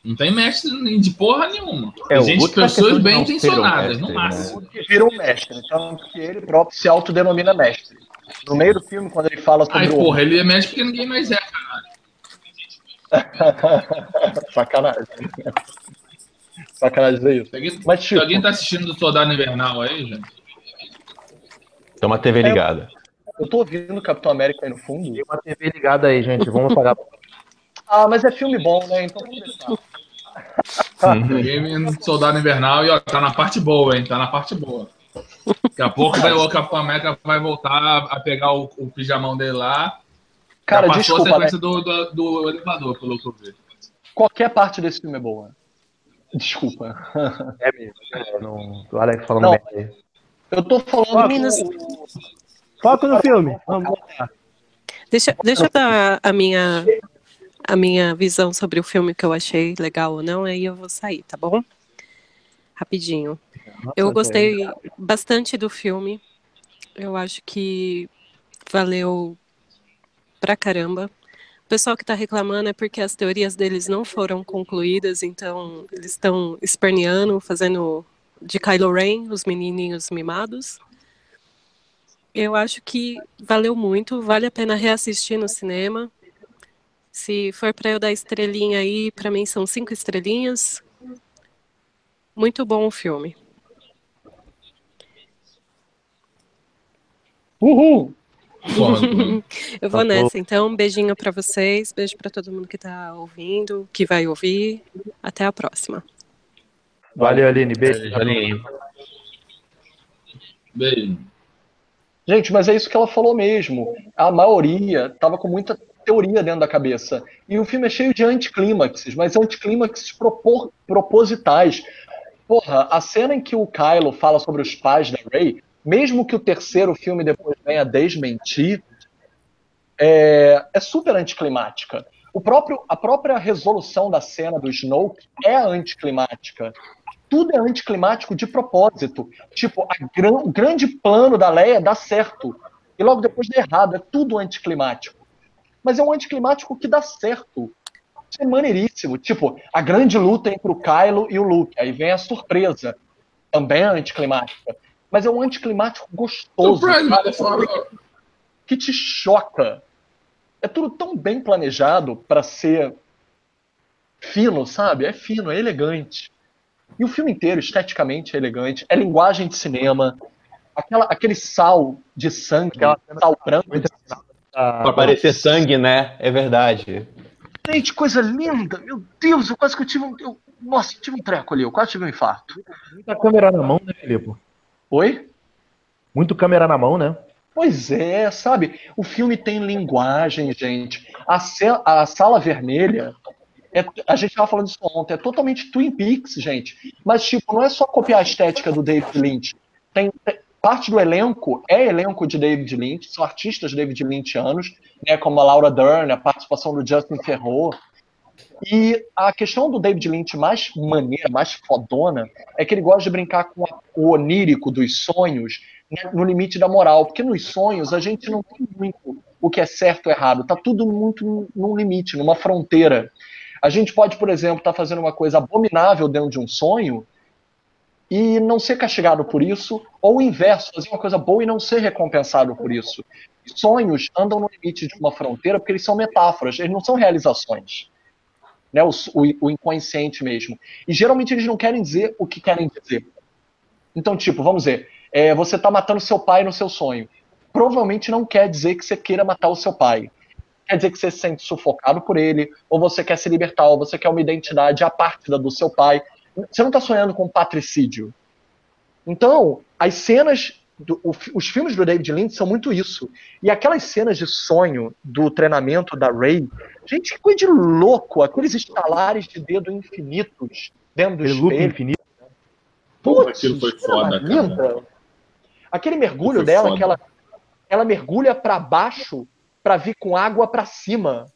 Não tem mestre nem de porra nenhuma. É, o gente, faz pessoas bem intencionadas, mestre, no né? máximo. que vira um mestre, então que ele próprio se autodenomina mestre. No meio do filme, quando ele fala sobre Ai, o porra, ele é mestre porque ninguém mais é. Sacanagem. Sacanagem dizer isso. Se alguém, Mas, se tipo, alguém tá assistindo do Soldado Invernal aí, gente. Tem uma TV ligada. Eu tô ouvindo o Capitão América aí no fundo. Tem uma TV ligada aí, gente. Vamos apagar. Ah, mas é filme bom, né? Então vamos deixar. Game do Soldado Invernal e ó, tá na parte boa, hein? Tá na parte boa. Daqui a pouco vai, o Capitão América vai voltar a pegar o, o pijamão dele lá. Cara, Já passou desculpa, a sequência do, do, do elevador, pelo que eu vi. Qualquer parte desse filme é boa. Desculpa. É mesmo. É, não, o Alex falando Não. Eu tô falando Meninos- o- Foco no filme. Vamos lá. Deixa, deixa eu dar a minha, a minha visão sobre o filme que eu achei legal ou não, aí eu vou sair, tá bom? Rapidinho. Eu gostei bastante do filme. Eu acho que valeu pra caramba. O pessoal que tá reclamando é porque as teorias deles não foram concluídas, então eles estão esperneando, fazendo de Kylo Ren os menininhos mimados. Eu acho que valeu muito, vale a pena reassistir no cinema. Se for para eu dar estrelinha aí, para mim são cinco estrelinhas. Muito bom o filme. Uhul! Eu vou Tá bom. nessa, então. Um beijinho para vocês, beijo para todo mundo que tá ouvindo, que vai ouvir. Até a próxima. Valeu, Aline. Beijo. Aline. beijo. Gente, mas é isso que ela falou mesmo. A maioria tava com muita teoria dentro da cabeça. E o filme é cheio de anticlímaxes, mas anticlímaxes propor, propositais. Porra, a cena em que o Kylo fala sobre os pais da Rey, mesmo que o terceiro filme depois venha desmentir, é, é super anticlimática. O próprio, a própria resolução da cena do Snoke é anticlimática. Tudo é anticlimático de propósito. Tipo, gran, o grande plano da Leia dá certo. E logo depois dá errado. É tudo anticlimático. Mas é um anticlimático que dá certo. Isso é maneiríssimo. Tipo, a grande luta entre o Kylo e o Luke. Aí vem a surpresa. Também é anticlimática. Mas é um anticlimático gostoso. Surprise, que te choca é tudo tão bem planejado para ser fino, sabe? É fino, é elegante. E o filme inteiro, esteticamente, é elegante. É linguagem de cinema. Aquela, aquele sal de sangue, aquela sal branco. Pra parecer sangue, né? É verdade. Gente, coisa linda! Meu Deus, eu quase que eu tive um. Eu, nossa, eu tive um treco ali, eu quase tive um infarto. Muita câmera na mão, né, Filipe? Oi? Muito câmera na mão, né? Pois é, sabe? O filme tem linguagem, gente. A, a Sala Vermelha, é, a gente estava falando isso ontem, é totalmente Twin Peaks, gente. Mas, tipo, não é só copiar a estética do David Lynch. Tem, parte do elenco é elenco de David Lynch, são artistas David Lynchianos, né, como a Laura Dern, a participação do Justin Ferro. E a questão do David Lynch mais maneira, mais fodona, é que ele gosta de brincar com o onírico dos sonhos né, no limite da moral, porque nos sonhos a gente não tem muito o que é certo ou errado, tá tudo muito num limite, numa fronteira. A gente pode, por exemplo, estar tá fazendo uma coisa abominável dentro de um sonho e não ser castigado por isso, ou o inverso, fazer uma coisa boa e não ser recompensado por isso. Sonhos andam no limite de uma fronteira porque eles são metáforas, eles não são realizações. Né, o, o, o inconsciente mesmo. E geralmente eles não querem dizer o que querem dizer. Então, tipo, vamos ver, é, você está matando seu pai no seu sonho. Provavelmente não quer dizer que você queira matar o seu pai. Quer dizer que você se sente sufocado por ele, ou você quer se libertar, ou você quer uma identidade à parte do seu pai. Você não está sonhando com patricídio. Então, as cenas, do, o, os filmes do David Lynch são muito isso. E aquelas cenas de sonho do treinamento da Ray, gente, que coisa de louco, aqueles estalares de dedo infinitos dentro do Aquele espelho. infinito. Putz, aquilo foi foda, cara. Aquele mergulho dela, foda. que ela, ela mergulha para baixo para vir com água para cima.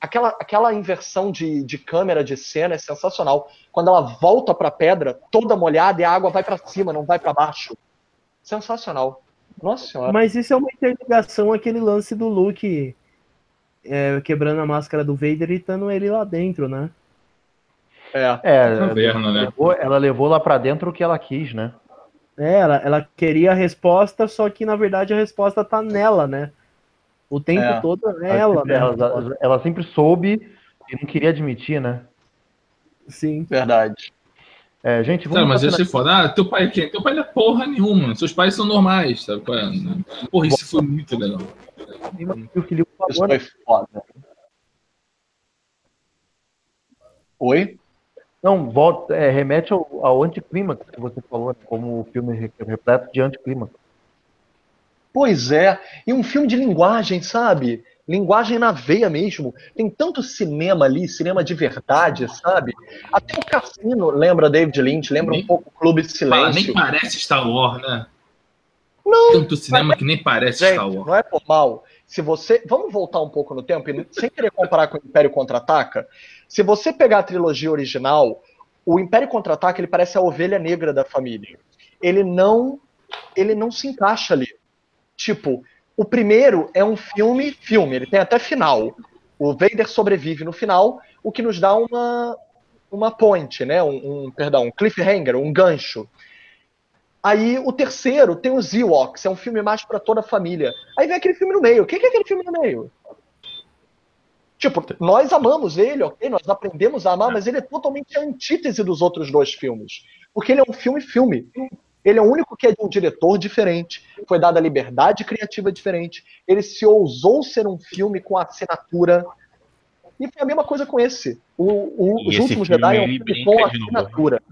Aquela, aquela inversão de, de câmera, de cena é sensacional. Quando ela volta para a pedra, toda molhada e a água vai para cima, não vai para baixo. Sensacional. Nossa senhora. Mas isso é uma interligação aquele lance do Luke é, quebrando a máscara do Vader e estando ele lá dentro, né? É, é Caverna, né? levou, ela levou lá para dentro o que ela quis, né? É, ela, ela queria a resposta, só que na verdade a resposta tá nela, né? O tempo é. todo é ela, né? Ela, ela, sempre soube e não queria admitir, né? Sim. Verdade. É, gente, vamos. Não, mas esse foda. Ah, teu pai é quem? Teu pai não é porra nenhuma. Seus pais são normais, sabe? É? Porra, isso foi muito legal. O Filipe isso foi foda. Oi? Não, volta, é, remete ao, ao anticlímax que você falou, né, como o filme repleto de anticlímax. Pois é, e um filme de linguagem, sabe? Linguagem na veia mesmo. Tem tanto cinema ali, cinema de verdade, sabe? Até o Cassino lembra David Lynch, lembra nem, um pouco o Clube de Silêncio. Fala, nem parece Star Wars, né? Não. Tanto cinema mas, que nem parece gente, Star Wars. Não é por mal. Se você. Vamos voltar um pouco no tempo, sem querer comparar com o Império Contra-Ataca. Se você pegar a trilogia original, o Império Contra-Ataca ele parece a ovelha negra da família. Ele não, ele não se encaixa ali. Tipo, o primeiro é um filme, filme, ele tem até final. O Vader sobrevive no final, o que nos dá uma uma point, né? Um, um perdão, um cliffhanger, um gancho. Aí o terceiro tem os Ewoks, é um filme mais para toda a família. Aí vem aquele filme no meio. O que é aquele filme no meio? Tipo, nós amamos ele, ok? Nós aprendemos a amar, mas ele é totalmente a antítese dos outros dois filmes. Porque ele é um filme-filme. Ele é o único que é de um diretor diferente, foi dada liberdade criativa diferente. Ele se ousou ser um filme com assinatura. E foi a mesma coisa com esse. O, o Os Últimos Jedi é um filme com assinatura.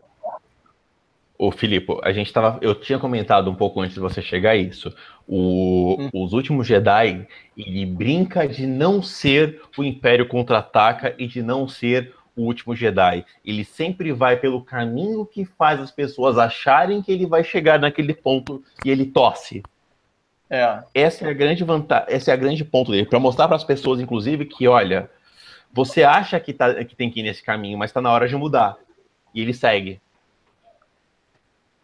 Ô, Filipe, a gente tava. Eu tinha comentado um pouco antes de você chegar a isso. O, Hum. Os últimos Jedi, ele brinca de não ser o Império contra-ataca e de não ser o último Jedi. Ele sempre vai pelo caminho que faz as pessoas acharem que ele vai chegar naquele ponto e ele torce. É. Essa é a grande vantagem, esse é a grande ponto dele, para mostrar para as pessoas, inclusive, que olha, você acha que, tá, que tem que ir nesse caminho, mas está na hora de mudar. E ele segue.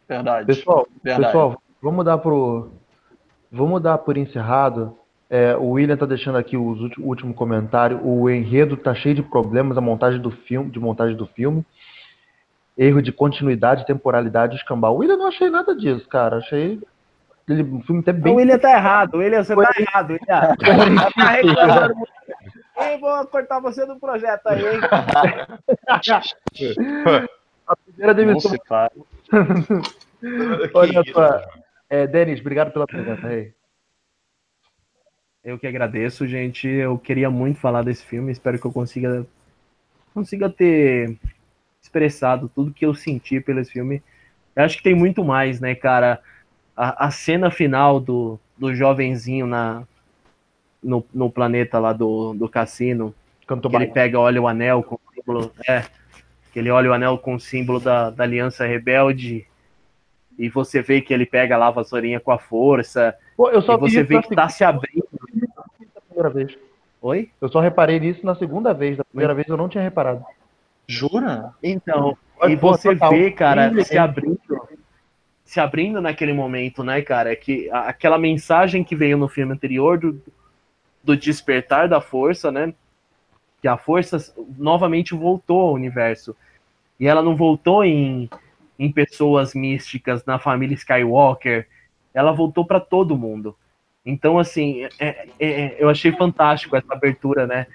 Verdade. Pessoal, Verdade. pessoal, vamos dar pro. Vamos dar por encerrado. É, o William tá deixando aqui o último comentário. O enredo tá cheio de problemas, a montagem do filme, de montagem do filme. Erro de continuidade, temporalidade, escambau. O William não achei nada disso, cara. Achei ele, o filme até bem. O William tá errado, o William, você tá errado, William. tá reclamando. Eu vou cortar você do projeto aí, hein? A primeira demissão. Olha só. É, Denis, obrigado pela presença aí. Eu que agradeço, gente. Eu queria muito falar desse filme. Espero que eu consiga, consiga ter expressado tudo que eu senti pelo filme. Eu acho que tem muito mais, né, cara? A, a cena final do, do jovenzinho na, no, no planeta lá do, do cassino, que ele pega, olha o anel com o símbolo. É, que ele olha o anel com o símbolo da, da Aliança Rebelde. E você vê que ele pega lá a vassourinha com a força. Pô, eu só E você vê isso que tá se abrindo. Primeira vez. Oi? Eu só reparei nisso na segunda vez. Da primeira vez eu não tinha reparado. Jura? Então, e pô, você total. vê, cara, se abrindo, se abrindo naquele momento, né, cara, que aquela mensagem que veio no filme anterior do, do despertar da força, né, que a força novamente voltou ao universo. E ela não voltou em, em pessoas místicas, na família Skywalker, ela voltou para todo mundo. Então, assim, é- é- eu achei fantástico essa abertura, né?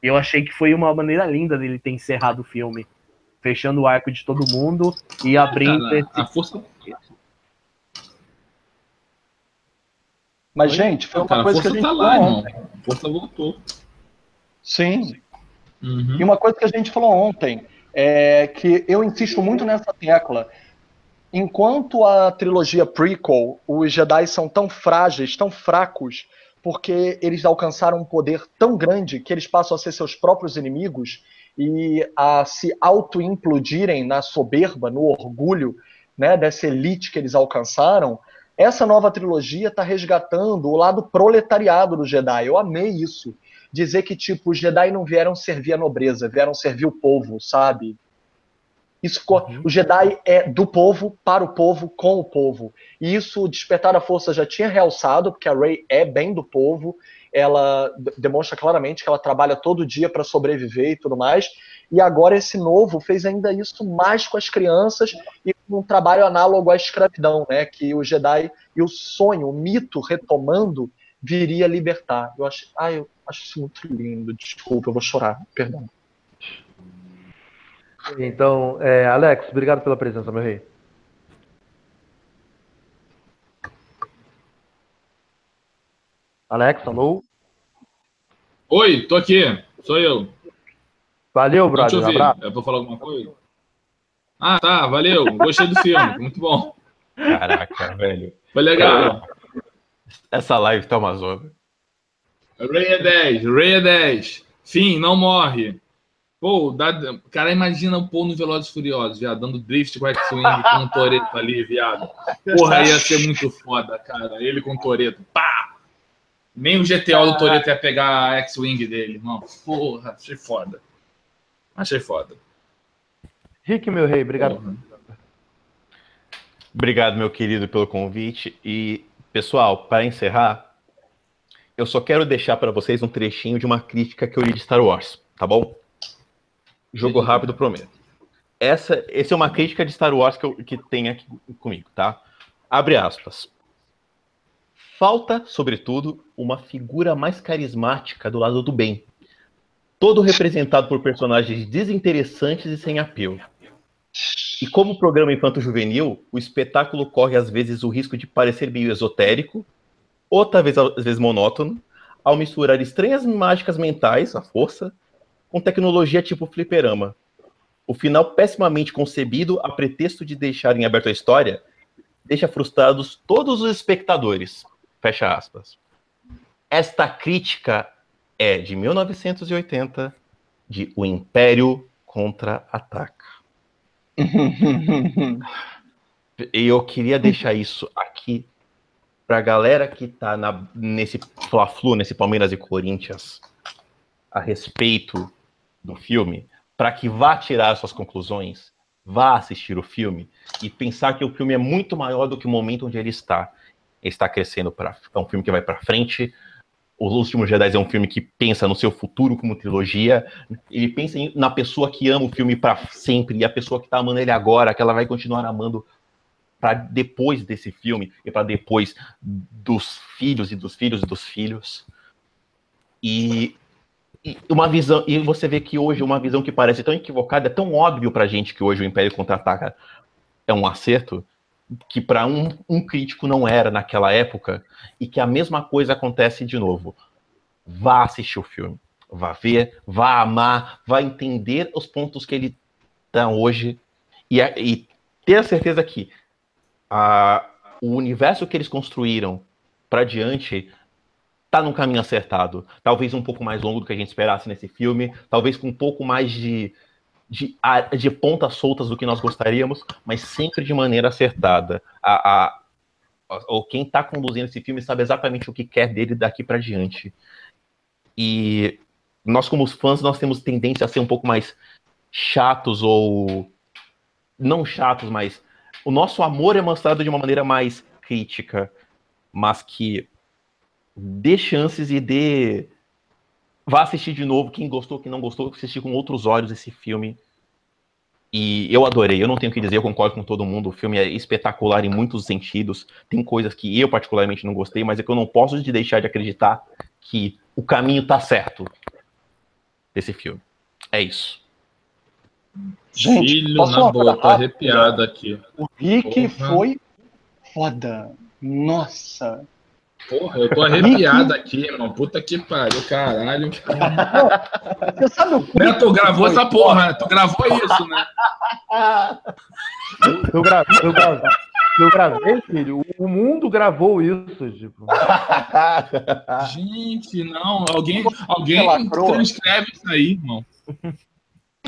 Eu achei que foi uma maneira linda dele ter encerrado o filme fechando o arco de todo mundo e abrindo Cara, esse... a força, Mas, Oi? gente, foi uma cara, coisa que a gente tá falou lá, irmão. ontem. A força voltou. Sim. Uhum. E uma coisa que a gente falou ontem é que eu insisto muito nessa tecla. Enquanto a trilogia prequel, os Jedi são tão frágeis, tão fracos, porque eles alcançaram um poder tão grande que eles passam a ser seus próprios inimigos e a se auto-implodirem na soberba, no orgulho né, dessa elite que eles alcançaram. Essa nova trilogia está resgatando o lado proletariado do Jedi. Eu amei isso dizer que, tipo, os Jedi não vieram servir a nobreza, vieram servir o povo, sabe? Isso ficou. O Jedi é do povo, para o povo, com o povo. E isso o Despertar da Força já tinha realçado, porque a Rey é bem do povo. Ela demonstra claramente que ela trabalha todo dia para sobreviver e tudo mais. E agora esse novo fez ainda isso mais com as crianças e com um trabalho análogo à escravidão, né? Que o Jedi e o sonho, o mito retomando, viria libertar. Eu acho, ah, eu acho isso muito lindo. Desculpa, eu vou chorar. Perdão. Então, é, Alex, obrigado pela presença, meu rei. Alex, alô? Oi, tô aqui. Sou eu. Valeu, Deixa eu brother. ver. Abraço. É pra falar alguma coisa? Ah, tá. Valeu. Gostei do filme. Muito bom. Caraca, velho. Foi legal. Essa live tá uma zona. Ray é 10. Ray é 10. Fim, não morre. Pô, dá... cara, imagina o Paul no Velozes e Furiosos, viado, dando drift com o X-Wing com um Toreto ali, viado. Porra, ia ser muito foda, cara. Ele com o Toreto. Pá! Nem o GTO do Toreto ia pegar a X-Wing dele, irmão. Porra, achei foda. Achei foda. Rick, meu rei, obrigado. Porra. Obrigado, meu querido, pelo convite. E, pessoal, para encerrar, eu só quero deixar para vocês um trechinho de uma crítica que eu li de Star Wars, tá bom? Jogo rápido, prometo. Essa, essa é uma crítica de Star Wars que, eu, que tem aqui comigo, tá? Abre aspas. Falta, sobretudo, uma figura mais carismática do lado do bem. Todo representado por personagens desinteressantes e sem apelo. E como programa infanto-juvenil, o espetáculo corre às vezes o risco de parecer meio esotérico, ou talvez às vezes monótono, ao misturar estranhas mágicas mentais, a força, com tecnologia tipo fliperama. O final pessimamente concebido, a pretexto de deixar em aberto a história, deixa frustrados todos os espectadores. Fecha aspas. Esta crítica é de 1980, de O Império Contra-Ataca. e eu queria deixar isso aqui para a galera que está nesse Fla-Flu, nesse Palmeiras e Corinthians, a respeito do filme, para que vá tirar suas conclusões, vá assistir o filme e pensar que o filme é muito maior do que o momento onde ele está. Ele está crescendo para é um filme que vai para frente. Os Últimos Jedi é um filme que pensa no seu futuro como trilogia. Ele pensa na pessoa que ama o filme para sempre e a pessoa que está amando ele agora, que ela vai continuar amando para depois desse filme e para depois dos filhos e dos filhos e dos filhos. E, uma visão e você vê que hoje uma visão que parece tão equivocada, é tão óbvio para gente que hoje o Império contra-ataca é um acerto que para um, um crítico não era naquela época e que a mesma coisa acontece de novo. Vá assistir o filme, vá ver, vá amar, vá entender os pontos que ele dá hoje e, e ter a certeza que a, o universo que eles construíram para diante tá no caminho acertado. Talvez um pouco mais longo do que a gente esperasse nesse filme, talvez com um pouco mais de, de, de pontas soltas do que nós gostaríamos, mas sempre de maneira acertada. A, a, ou quem está conduzindo esse filme sabe exatamente o que quer dele daqui para diante. E nós, como fãs, nós temos tendência a ser um pouco mais chatos ou não chatos, mas o nosso amor é mostrado de uma maneira mais crítica, mas que dê chances e dê. Vá assistir de novo. Quem gostou, quem não gostou, assistir com outros olhos esse filme. E eu adorei, eu não tenho o que dizer, eu concordo com todo mundo. O filme é espetacular em muitos sentidos. Tem coisas que eu particularmente não gostei, mas é que eu não posso deixar de acreditar que o caminho tá certo desse filme. É isso. Gente, Filho na boa, tô arrepiado aqui. O Rick Porra. foi foda. Nossa. Porra, eu tô arrepiado aqui, irmão. Puta que pariu, caralho. Você sabe o né, Tu gravou essa porra, né? Tu gravou isso, né? Eu gravei, eu gravei, eu gravei, filho. O mundo gravou isso, tipo. Gente, não. Alguém, alguém transcreve isso aí, irmão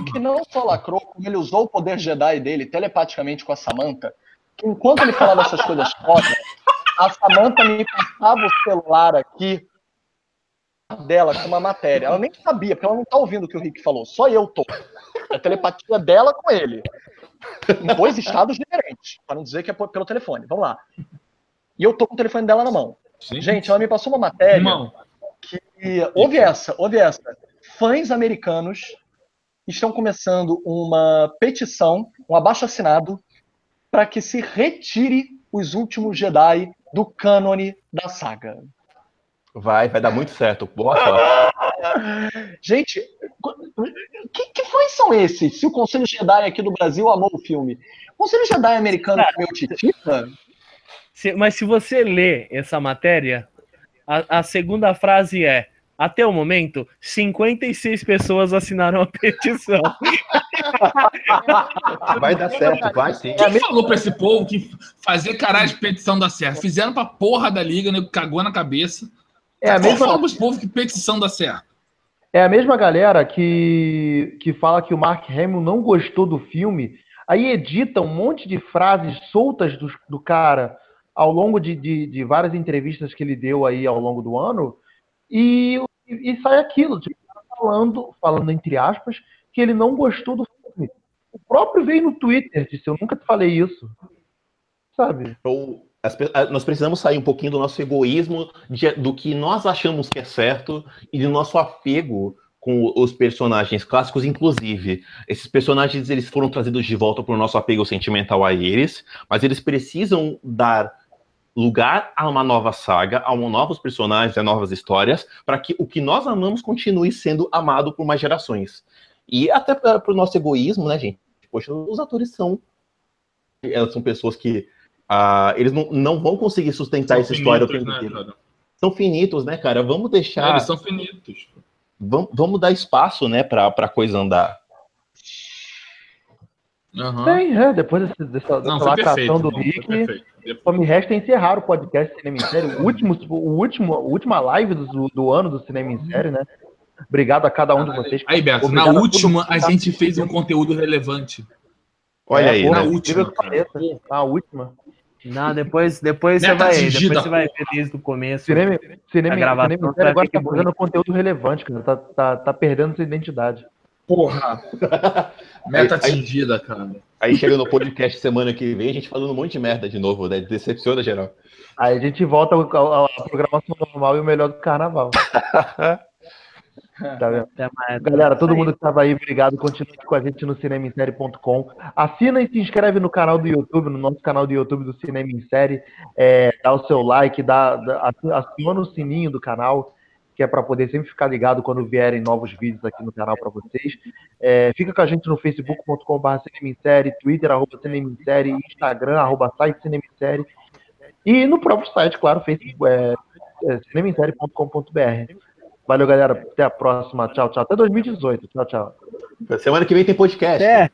que não só lacrou, como ele usou o poder Jedi dele telepaticamente com a Samantha, que enquanto ele falava essas coisas foda, a Samantha me passava o celular aqui dela com uma matéria. Ela nem sabia, porque ela não tá ouvindo o que o Rick falou. Só eu tô. É a telepatia dela com ele. Em dois estados diferentes. Para não dizer que é pelo telefone. Vamos lá. E eu tô com o telefone dela na mão. Sim. Gente, ela me passou uma matéria Irmão. que. Ouve essa, ouve essa. Fãs americanos estão começando uma petição, um abaixo-assinado, para que se retire os últimos Jedi do cânone da saga. Vai, vai dar muito certo. Boa sorte. Gente, que, que fãs são esses? Se o Conselho Jedi aqui do Brasil amou o filme. O Conselho Jedi americano é meu titita? Mas se você lê essa matéria, a, a segunda frase é até o momento, 56 pessoas assinaram a petição. Vai dar certo, vai sim. Quem falou pra esse povo que fazer caralho de petição dá certo? Fizeram pra porra da liga, né? Cagou na cabeça. É a mesma... Fala pros povo que petição dá certo. É a mesma galera que, que fala que o Mark Hamill não gostou do filme, aí edita um monte de frases soltas do, do cara ao longo de, de, de várias entrevistas que ele deu aí ao longo do ano, e, e, sai aquilo, tipo, falando, falando entre aspas, que ele não gostou do filme. O próprio veio no Twitter, disse, eu nunca te falei isso. Sabe? Ou nós precisamos sair um pouquinho do nosso egoísmo, de, do que nós achamos que é certo e do nosso apego com os personagens clássicos, inclusive. Esses personagens eles foram trazidos de volta por nosso apego sentimental a eles, mas eles precisam dar lugar a uma nova saga, a um novos personagens, a novas histórias, para que o que nós amamos continue sendo amado por mais gerações. E até para o nosso egoísmo, né, gente? Poxa, os atores são. Elas são pessoas que. Uh, eles não, não vão conseguir sustentar são essa história o tempo né, inteiro. São finitos, né, cara? Vamos deixar. É, eles são finitos. Vamos, vamos dar espaço, né, para a coisa andar. Aham. Tem, é, depois dessa, Não, dessa perfeito. lacração do Rick, perfeito. Só me resta encerrar o podcast Cinema em Série, o último, o último, a última live do, do ano do Cinema em Série, né? Obrigado a cada um de vocês. Aí, Beto, na Obrigado última a tá gente fez um conteúdo relevante. Olha É, aí, porra, na né? última, que pareça. Na última. Não, depois, depois você vai, atingida. depois você vai ver desde o começo. Cinema, cinema, gravação cinema em vai Série agora tá fazendo conteúdo relevante, cara. Tá, tá, tá perdendo sua identidade. Porra! Meta Aí- aí- atingida, cara. Aí chega no podcast semana que vem, a gente falando um monte de merda de novo, né? Decepciona geral. Aí a gente volta à programação normal e o melhor do carnaval. Tá vendo? Até mais. Galera, todo mundo que estava aí, obrigado. Continue com a gente no cinemissérie.com. Assina e se inscreve no canal do YouTube, no nosso canal do YouTube do Cinema em Série. É, dá o seu like, dá, dá- aciona o sininho do canal, que é para poder sempre ficar ligado quando vierem novos vídeos aqui no canal para vocês. É, fica com a gente no facebook.com.br Cinema em Série, Twitter, arroba Instagram, arroba site Cinema em Série. E no próprio site, claro, Facebook, é, é, cinemissérie.com.br. Valeu, galera. Até a próxima. Tchau, tchau. Até 2018. Tchau, tchau. Semana que vem tem podcast. É.